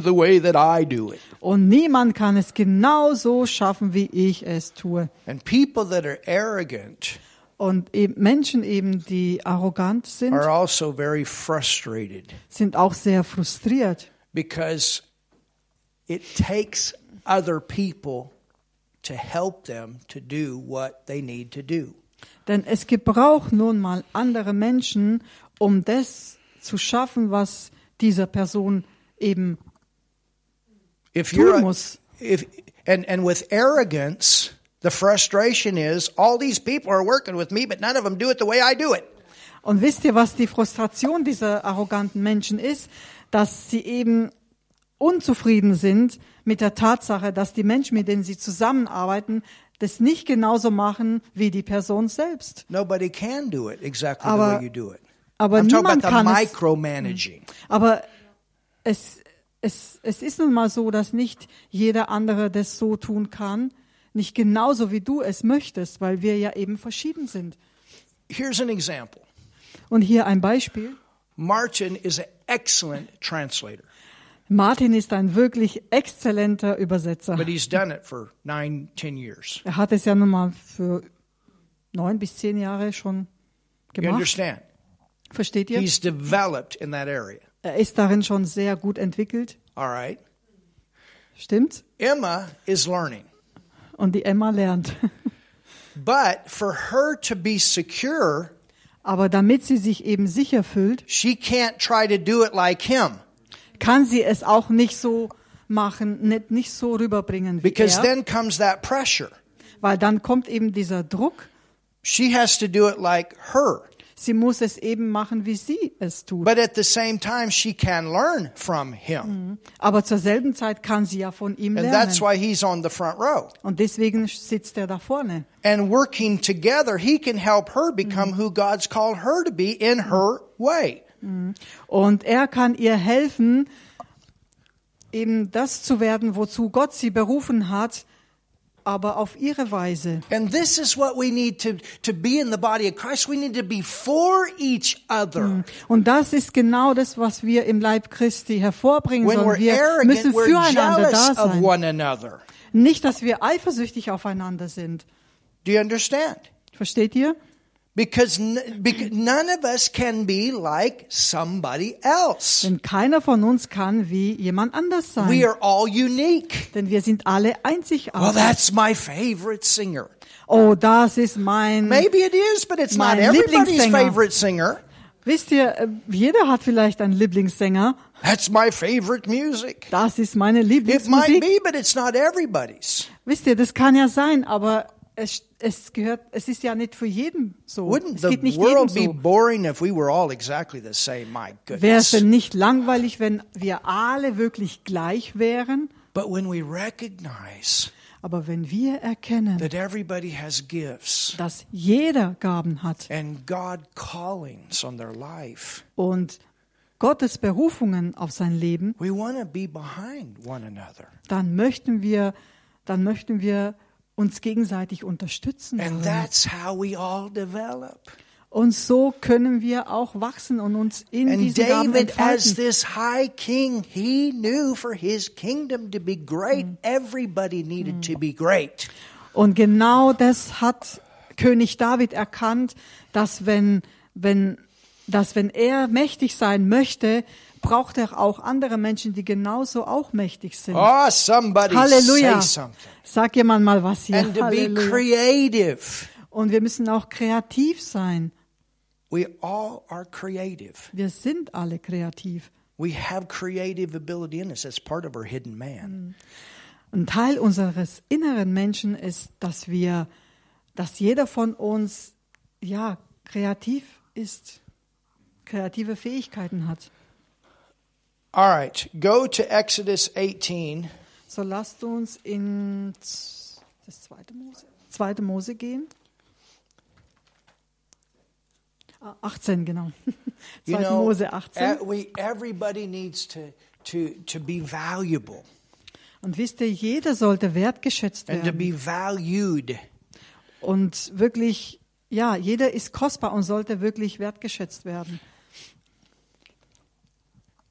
Und niemand kann es genau so schaffen, wie ich es tue. And people that are arrogant Und eben Menschen eben, die arrogant sind, are also very frustrated sind auch sehr frustriert, because it takes other people to help them to do what they need to do. Denn es gebraucht nun mal andere Menschen, um das zu schaffen, was dieser Person eben If tun muss. if and and with arrogance, the frustration is all these people are working with me, but none of them do it the way I do it. Und wisst ihr, was die Frustration dieser arroganten Menschen ist? Dass sie eben unzufrieden sind mit der Tatsache, dass die Menschen, mit denen sie zusammenarbeiten, das nicht genauso machen wie die Person selbst. Nobody can do it exactly Aber- the way you do it. Aber I'm niemand kann es. micromanaging. Aber es, es, es ist nun mal so, dass nicht jeder andere das so tun kann, nicht genauso wie du es möchtest, weil wir ja eben verschieden sind. Here's an example. Und hier ein Beispiel. Martin is an excellent translator, Martin ist ein wirklich exzellenter Übersetzer. but he's done it for nine, ten years. Er hat es ja nun mal für neun bis zehn Jahre schon You gemacht. understand? Versteht ihr? He's developed in that area. Er ist darin schon sehr gut entwickelt. All right. Stimmt's? Emma is learning. Und die Emma lernt. But for her to be secure, Aber damit sie sich eben sicher fühlt, she can't try to do it like him. Kann sie es auch nicht so machen, nicht, nicht so rüberbringen wie Because er. then comes that pressure. Weil dann kommt eben dieser Druck. She has to do it like her. Sie muss es eben machen, wie sie es tut. But at the same time, she can learn from him. Aber zur selben Zeit kann sie ja von ihm And lernen. that's why he's on the front row. Und deswegen sitzt er da vorne. And working together, he can help her become who God's called her to be in her way. Und er kann ihr helfen, eben das zu werden, wozu Gott sie berufen hat, aber auf ihre Weise. And this is what we need to, to be in the body of Christ. We need to be for each other. Und das ist genau das, was wir im Leib Christi hervorbringen When sollen. Wir arrogant, müssen füreinander da sein. Nicht, dass wir eifersüchtig aufeinander sind. Do you understand? Versteht ihr? Because, because none of us can be like somebody else. Denn keiner von uns kann wie jemand anders sein. We are all unique. Denn wir sind alle Well, einzigartig. that's my favorite singer. oh, das ist mein... Maybe it is, but it's not everybody's Lieblingssänger. favorite singer. Wisst ihr, äh, jeder hat vielleicht einen Lieblingssänger. That's my favorite music. Das ist meine It might Lieblingsmusik. be, but it's not everybody's. Wisst ihr, das kann ja sein, aber es, es gehört, es ist ja nicht für jeden so. Wouldn't es geht nicht jedem so. boring if we were all exactly the same? My Wäre es denn nicht langweilig, wenn wir alle wirklich gleich wären? But when we recognize Aber wenn wir erkennen, that everybody has gifts dass jeder Gaben hat and God callings on their life, und Gottes Berufungen auf sein Leben, we want to be behind one another. dann möchten wir, dann möchten wir uns gegenseitig unterstützen. And that's how we all develop. Und so können wir auch wachsen und uns in And diesen Gaben David, as this high king, he knew for his kingdom to be great, Mm. everybody needed to be great. Und genau das hat König David erkannt, dass wenn, wenn, dass wenn er mächtig sein möchte, braucht er auch andere Menschen, die genauso auch mächtig sind. Oh, somebody Halleluja. say something. Sag jemand mal was hier. And to be creative. Und wir müssen auch kreativ sein. We all are creative. Wir sind alle kreativ. We have creative ability in us. That's part of our hidden man. Ein Teil unseres inneren Menschen ist, dass wir, dass jeder von uns, ja, kreativ ist, kreative Fähigkeiten hat. All right, go to Exodus 18. So lasst uns in das zweite Mose, zweite Mose gehen. Ah, 18, genau. You know, Mose 18. e- we, everybody needs to, to, to be valuable Und wisst ihr, jeder sollte wertgeschätzt and to werden. be valued. Und wirklich, ja, jeder ist kostbar und sollte wirklich wertgeschätzt werden.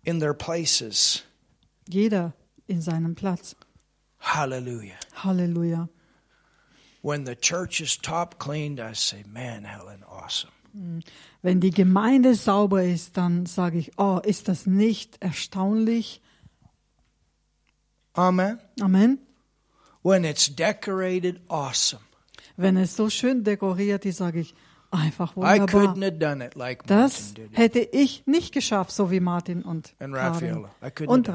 In their places. Jeder in seinem Platz. Hallelujah. Halleluja. When the church is top cleaned, I say, man, Helen, awesome. Wenn die Gemeinde sauber ist, dann sage ich, oh, ist das nicht erstaunlich? Amen. Amen. When it's decorated, awesome. Wenn es so schön dekoriert ist, sage ich, einfach I wunderbar. like Das Martin did it. hätte ich nicht geschafft, so wie Martin und And Raffaella. I und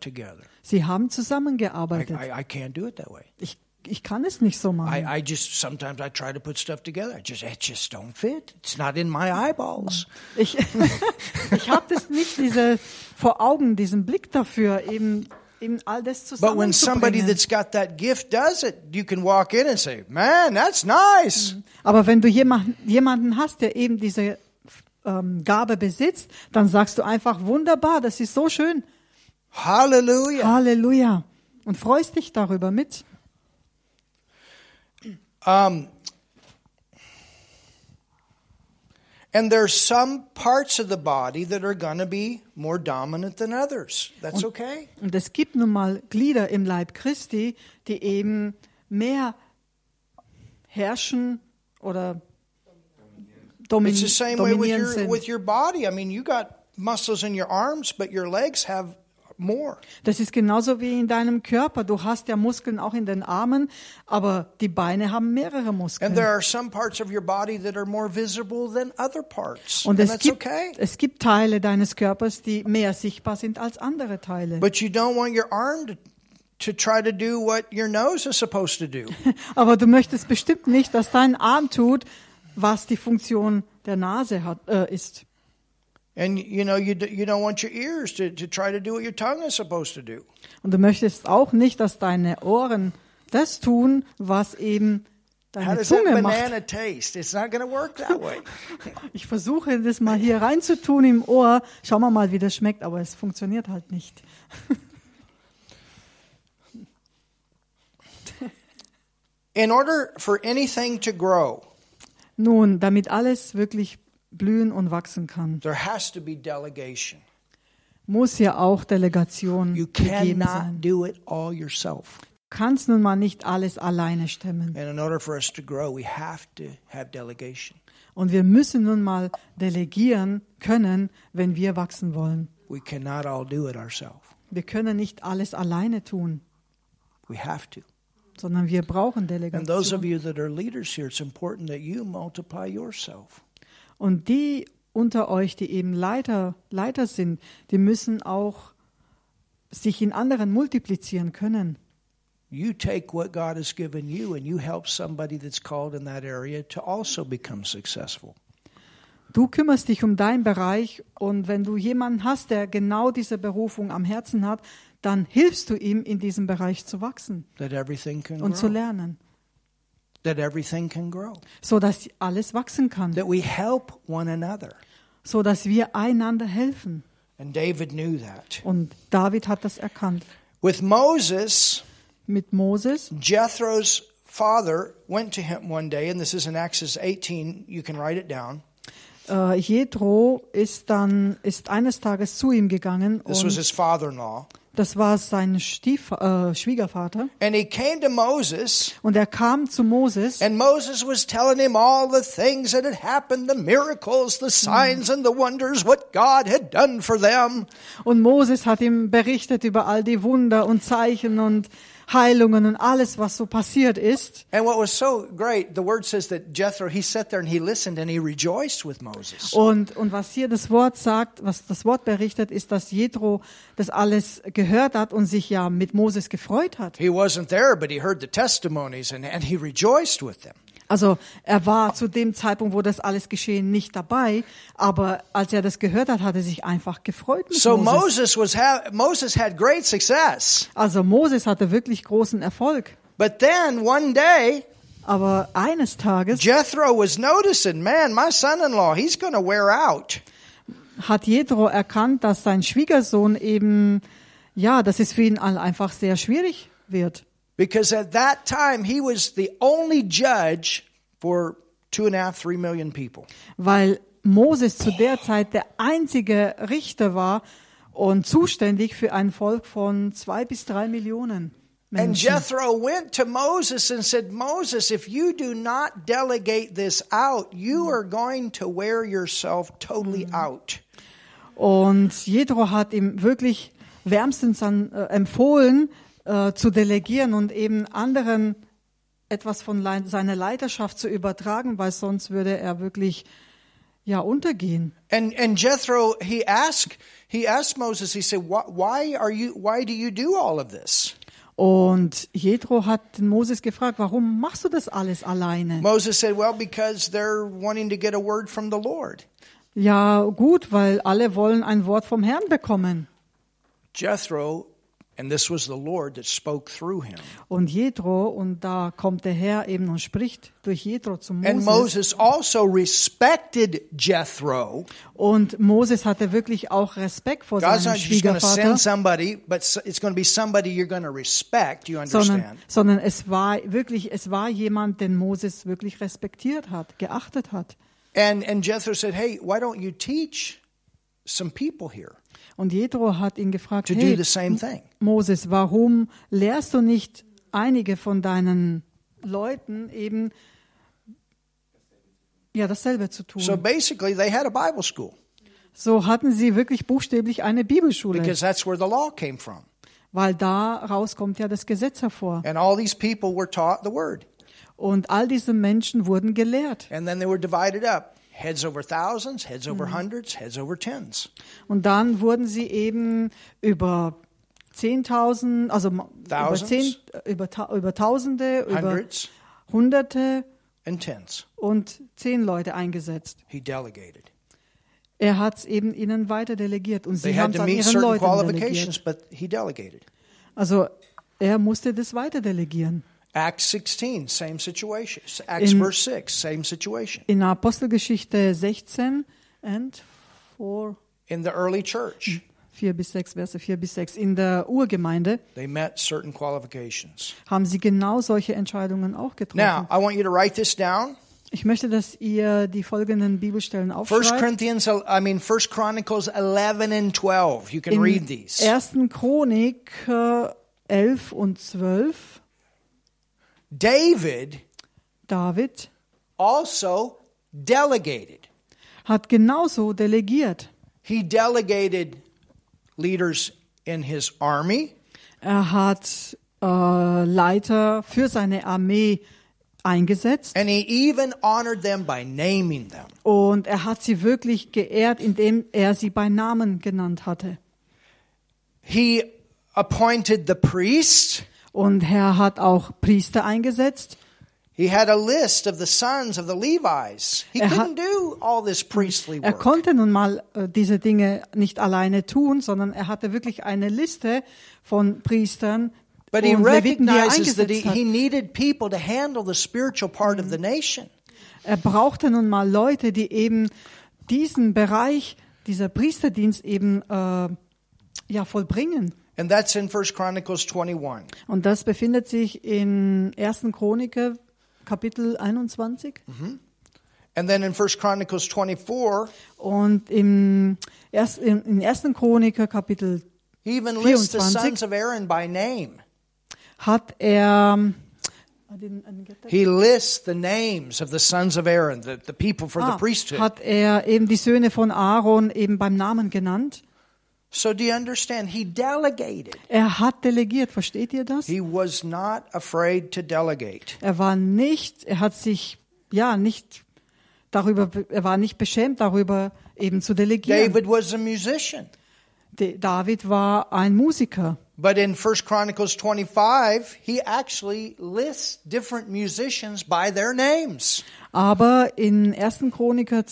together. Sie haben I, zusammengearbeitet. I, I can't do it that way. Ich, ich kann es nicht so machen. I, I just sometimes I try to put stuff together. I just it just don't fit. It's not in my eyeballs. Ich, ich habe das nicht diese vor Augen, diesen Blick dafür, eben, eben all das But when somebody zusammenzubringen. that's got that gift does it, you can walk in and say, "Man, that's nice." Aber wenn du jemanden, jemanden hast, der eben diese ähm, Gabe besitzt, dann sagst du einfach wunderbar, das ist so schön. Hallelujah. Halleluja. Und freust dich darüber mit. Um, and there's some parts of the body that are going to be more dominant than others. That's okay. Und es gibt nun mal Glieder im Leib Christi, die eben mehr herrschen oder domin It's the same way with your with your body. I mean, you got muscles in your arms, but your legs have more. Das ist genauso wie in deinem Körper. Du hast ja Muskeln auch in den Armen, aber die Beine haben mehrere Muskeln. And there are some parts of your body that are more visible than other parts. Und es that's gibt, okay. es gibt Teile deines Körpers, die mehr sichtbar sind als andere Teile. But you don't want your arm to, to try to do what your nose is supposed to do. Aber du möchtest bestimmt nicht, dass dein Arm tut, was die Funktion der Nase hat, äh, ist. And you know you you don't want your ears to, to try to do what your tongue is supposed to do. Und du möchtest auch nicht, dass deine Ohren das tun, was eben How deine does that Zunge macht. banana taste? It's not going to work that way. Ich versuche das mal hier reinzutun im Ohr. Schauen wir mal, wie das schmeckt, aber es funktioniert halt nicht. In order for anything to grow, Nun, damit alles wirklich blühen und wachsen kann, there has to be delegation. muss ja auch Delegation You gegeben sein. do it all yourself. Du kannst nun mal nicht alles alleine stemmen. And in order for us to grow, we have to have delegation. Und wir müssen nun mal delegieren können, wenn wir wachsen wollen. We cannot all do it ourselves. Wir können nicht alles alleine tun, We have to. sondern wir brauchen And those of Delegation. you that are leaders here, it's important that you multiply yourself. Und die unter euch, die eben Leiter, Leiter sind, die müssen auch sich in anderen multiplizieren können. you take what God has given you and you help somebody that's called in that area to also become successful. Du kümmerst dich um deinen Bereich und wenn du jemanden hast, der genau diese Berufung am Herzen hat, dann hilfst du ihm in diesem Bereich zu wachsen und zu grow. lernen, That everything can grow. so dass alles wachsen kann, That we help one another. so dass wir einander helfen. And David knew that. Und David hat das erkannt. With Moses, Mit Moses Jethro's father went to him one day, and this is in Exodus 18. You can write it down. äh, Jethro ist dann ist eines Tages zu ihm gegangen This was his father in law. Das war sein Stief, äh, Schwiegervater And he came to Moses, und er kam zu Moses and Moses was telling him all the things that had happened the miracles, the signs, and the wonders, what God had done for them. und Moses hat ihm berichtet über all die Wunder und Zeichen und Heilungen und alles was so passiert ist And what was so great, the word says that Jethro, he sat there and he listened and he rejoiced with Moses. und und was hier das Wort sagt, was das Wort berichtet ist, dass Jethro das alles gehört hat und sich ja mit Moses gefreut hat. He wasn't there, but he heard the testimonies and, and he rejoiced with them. Also er war zu dem Zeitpunkt, wo das alles geschehen, nicht dabei, aber als er das gehört hat, hat er sich einfach gefreut mit So Moses. Moses was ha- Moses had great success. Also Moses hatte wirklich großen Erfolg. But then one day, Aber eines Tages Jethro was noticing, man, my son-in-law, he's going to wear out. hat Jethro erkannt, dass sein Schwiegersohn eben, ja, dass es für ihn einfach sehr schwierig wird. Because at that time, he was the only judge for two and a half, three million people. Weil Moses zu der Zeit der einzige Richter war und zuständig für ein Volk von zwei bis drei Millionen And Menschen. Jethro went to Moses and said, Moses, if you do not delegate this out, you are going to wear yourself totally out. Und Jethro hat ihm wirklich wärmstens an, äh, empfohlen, äh, zu delegieren und eben anderen etwas von lei- seiner Leiterschaft zu übertragen, weil sonst würde er wirklich ja untergehen. And and Jethro, he asked he asked Moses, he said, why, are you why do you do all of this? Und Jethro hat Moses gefragt, warum machst du das alles alleine? Moses said, Well, because they're wanting to get a word from the Lord. Ja, gut, weil alle wollen ein Wort vom Herrn bekommen. Jethro, and this was the Lord that spoke through him. Und Jethro, und da kommt der Herr eben und spricht durch Jethro zu And Moses. Moses also respected Jethro. Und Moses hatte wirklich auch Respekt vor God's seinem Schwiegervater. send somebody, but it's going to be somebody you're going to respect. You sondern, understand? sondern es war wirklich, es war jemand, den Moses wirklich respektiert hat, geachtet hat. And and Jethro said, Hey, why don't you teach some people here Und Jethro hat ihn gefragt, hey? Moses, warum lehrst du nicht einige von deinen Leuten eben ja dasselbe zu tun? So basically, they had a Bible school so hatten sie wirklich buchstäblich eine Bibelschule, because that's where the law came from. weil daraus kommt ja das Gesetz hervor. And all these people were taught the word. Und all diese Menschen wurden gelehrt. And then they were divided up heads over thousands, heads over hundreds, heads over tens. Und dann wurden sie eben über 10.000, also über, Thousands. zehn, über, Ta- über Tausende, über Hundreds Hunderte und zehn Leute eingesetzt. He delegated. Er hat es eben ihnen weiter delegiert und sie haben es an ihren Leuten delegiert. but he delegated. Also er musste das weiter delegieren. Acts 16, same situation. Acts In- verse 6, same situation. In Apostelgeschichte 16 and 4, In the early church, 4 bis 6, Verse 4 bis 6, in der Urgemeinde they met certain qualifications. haben sie genau solche Entscheidungen auch getroffen. Now, I want you to write this down. Ich möchte, dass ihr die folgenden Bibelstellen 1 aufschreibt. Corinthians, I mean, 1 Chronicles 11 and 12. You can read In these. 1. Chronik äh, 11 und 12, David David also delegated. hat genauso delegiert. He delegated leaders in his army. Er hat äh, Leiter für seine Armee eingesetzt And he even honored them by naming them. und er hat sie wirklich geehrt, indem er sie bei Namen genannt hatte. He appointed the priests. Und Herr hat auch Priester eingesetzt. He had a list of the sons of the Levites. He Er couldn't do all this priestly Er work. konnte nun mal äh, diese Dinge nicht alleine tun, sondern er hatte wirklich eine Liste von Priestern But he er recognizes that he, he needed people to handle the spiritual part of the nation. Er brauchte nun mal Leute, die eben diesen Bereich, dieser Priesterdienst eben äh, ja vollbringen. And that's in 1 Chronicles 21. Und das befindet sich in 1. Chroniker Kapitel 21 And then in 1 Chronicles 24, und im erst, in 1. Chroniker Kapitel he even lists the 24. sons of Aaron by name. hat er I didn't- I didn't get that. He lists the names of the sons of Aaron, the, the people for the Ah, priesthood. hat er eben die Söhne von Aaron eben beim Namen genannt. So do you understand? He delegated. Er hat delegiert, versteht ihr das? He was not afraid to delegate. Er war nicht, er hat sich ja nicht darüber, er war nicht beschämt darüber eben zu delegieren. David was a musician. David war ein Musiker. But in 1 Chronicles 25, he actually lists different musicians by their names. Aber in 1. Chroniker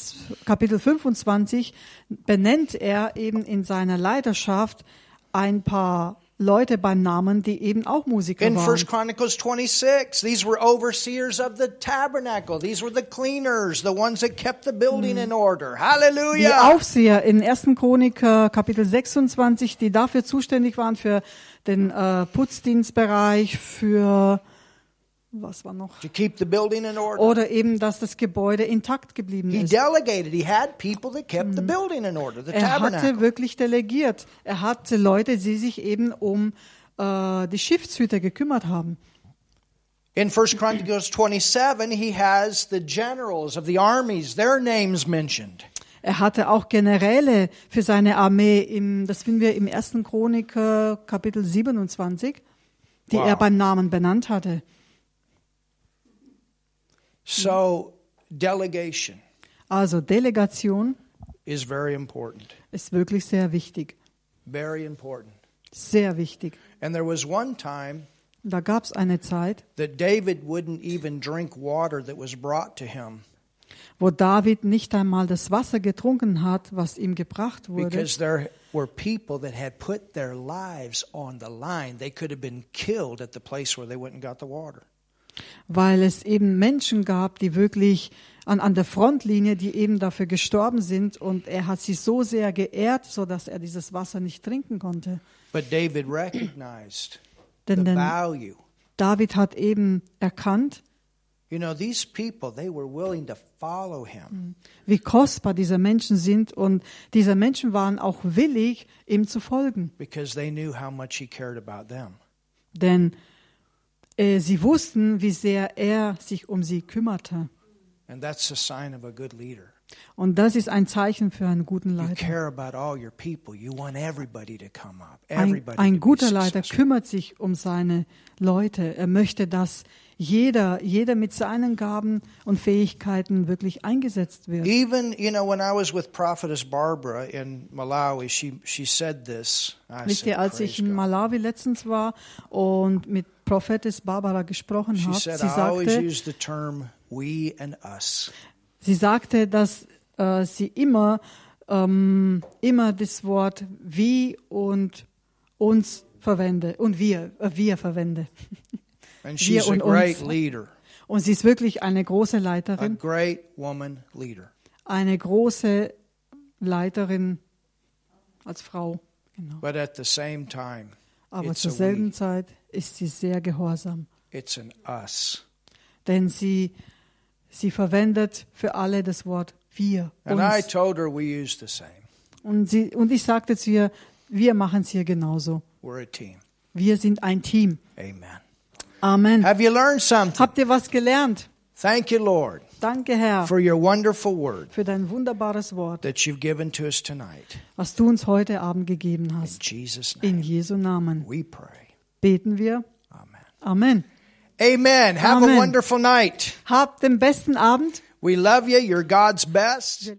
Kapitel 25 benennt er eben in seiner Leiterschaft ein paar Leute beim Namen, die eben auch Musiker In 1 waren. Chronicles 26, these were overseers of the tabernacle. These were the cleaners, the ones that kept the building in order. Die Hallelujah. Aufseher in 1. Chroniker Kapitel 26, die dafür zuständig waren für den äh, Putzdienstbereich, für was war noch? To keep the building in order. Oder eben, dass das Gebäude intakt geblieben He ist. delegated. He had people that kept the building in order, the Er hatte wirklich delegiert. Er hatte Leute, die sich eben um äh, die Schiffshüter gekümmert haben. In 1 Chronicles 27, he has the generals of the armies, their names mentioned. Er hatte auch Generäle für seine Armee, im, das finden wir im 1. Chroniker Kapitel 27, die Wow. er beim Namen benannt hatte. So, delegation Also Delegation is very important. ist wirklich sehr wichtig. Very important. Sehr wichtig. And there was one time Da gab es eine Zeit, that David wouldn't even drink water that was brought to him wo David nicht einmal das Wasser getrunken hat, was ihm gebracht wurde, because there were people that had put their lives on the line. They could have been killed at the place where they went and got the water. Weil es eben Menschen gab, die wirklich an, an der Frontlinie, die eben dafür gestorben sind und er hat sie so sehr geehrt, so dass er dieses Wasser nicht trinken konnte. But David recognized the Denn, denn value. David hat eben erkannt, You know, these people, they were willing to follow him. wie kostbar diese Menschen sind und diese Menschen waren auch willig, ihm zu folgen. because they knew how much he cared about them. Denn äh, sie wussten, wie sehr er sich um sie kümmerte. And that's a sign of a good leader. Und das ist ein Zeichen für einen guten You Leiter. care about all your people. You want everybody to come up. Ein, ein guter Leiter kümmert sich um seine Leute. Er möchte, dass jeder, jeder mit seinen Gaben und Fähigkeiten wirklich eingesetzt wird. Even, you know, when I was with Prophetess Barbara in Malawi, she, she said this. Wisst ihr, als ich "Praise in God." Malawi letztens war und mit Prophetess Barbara gesprochen said, sie sagte, use the term we and us. sie sagte, dass äh, sie immer, ähm, immer das Wort wie und uns verwende und wir, äh, wir verwende. And Wir she's a und great uns. leader, Und sie ist wirklich eine große a Leiterin. great woman leader. eine große Leiterin als Frau. Genau. But at the same time, Aber zur selben. Zeit ist sie sehr gehorsam, it's an us. denn sie, sie verwendet für alle das Wort wir. And I told her we use the same. Und, sie, und ich sagte zu ihr, wir machen es hier genauso. We're a team. Wir sind ein Team. Amen. Amen. Have you learned something? Habt ihr was gelernt? Thank you, Lord, Danke, Herr, for your wonderful word für dein wunderbares Wort, that you've given to us tonight. was du uns heute Abend gegeben In hast. Jesus' In name, Jesu Namen we pray. Beten wir. Amen. Amen. Amen. Have Amen. a wonderful night. Habt den besten Abend. We love you. You're God's best.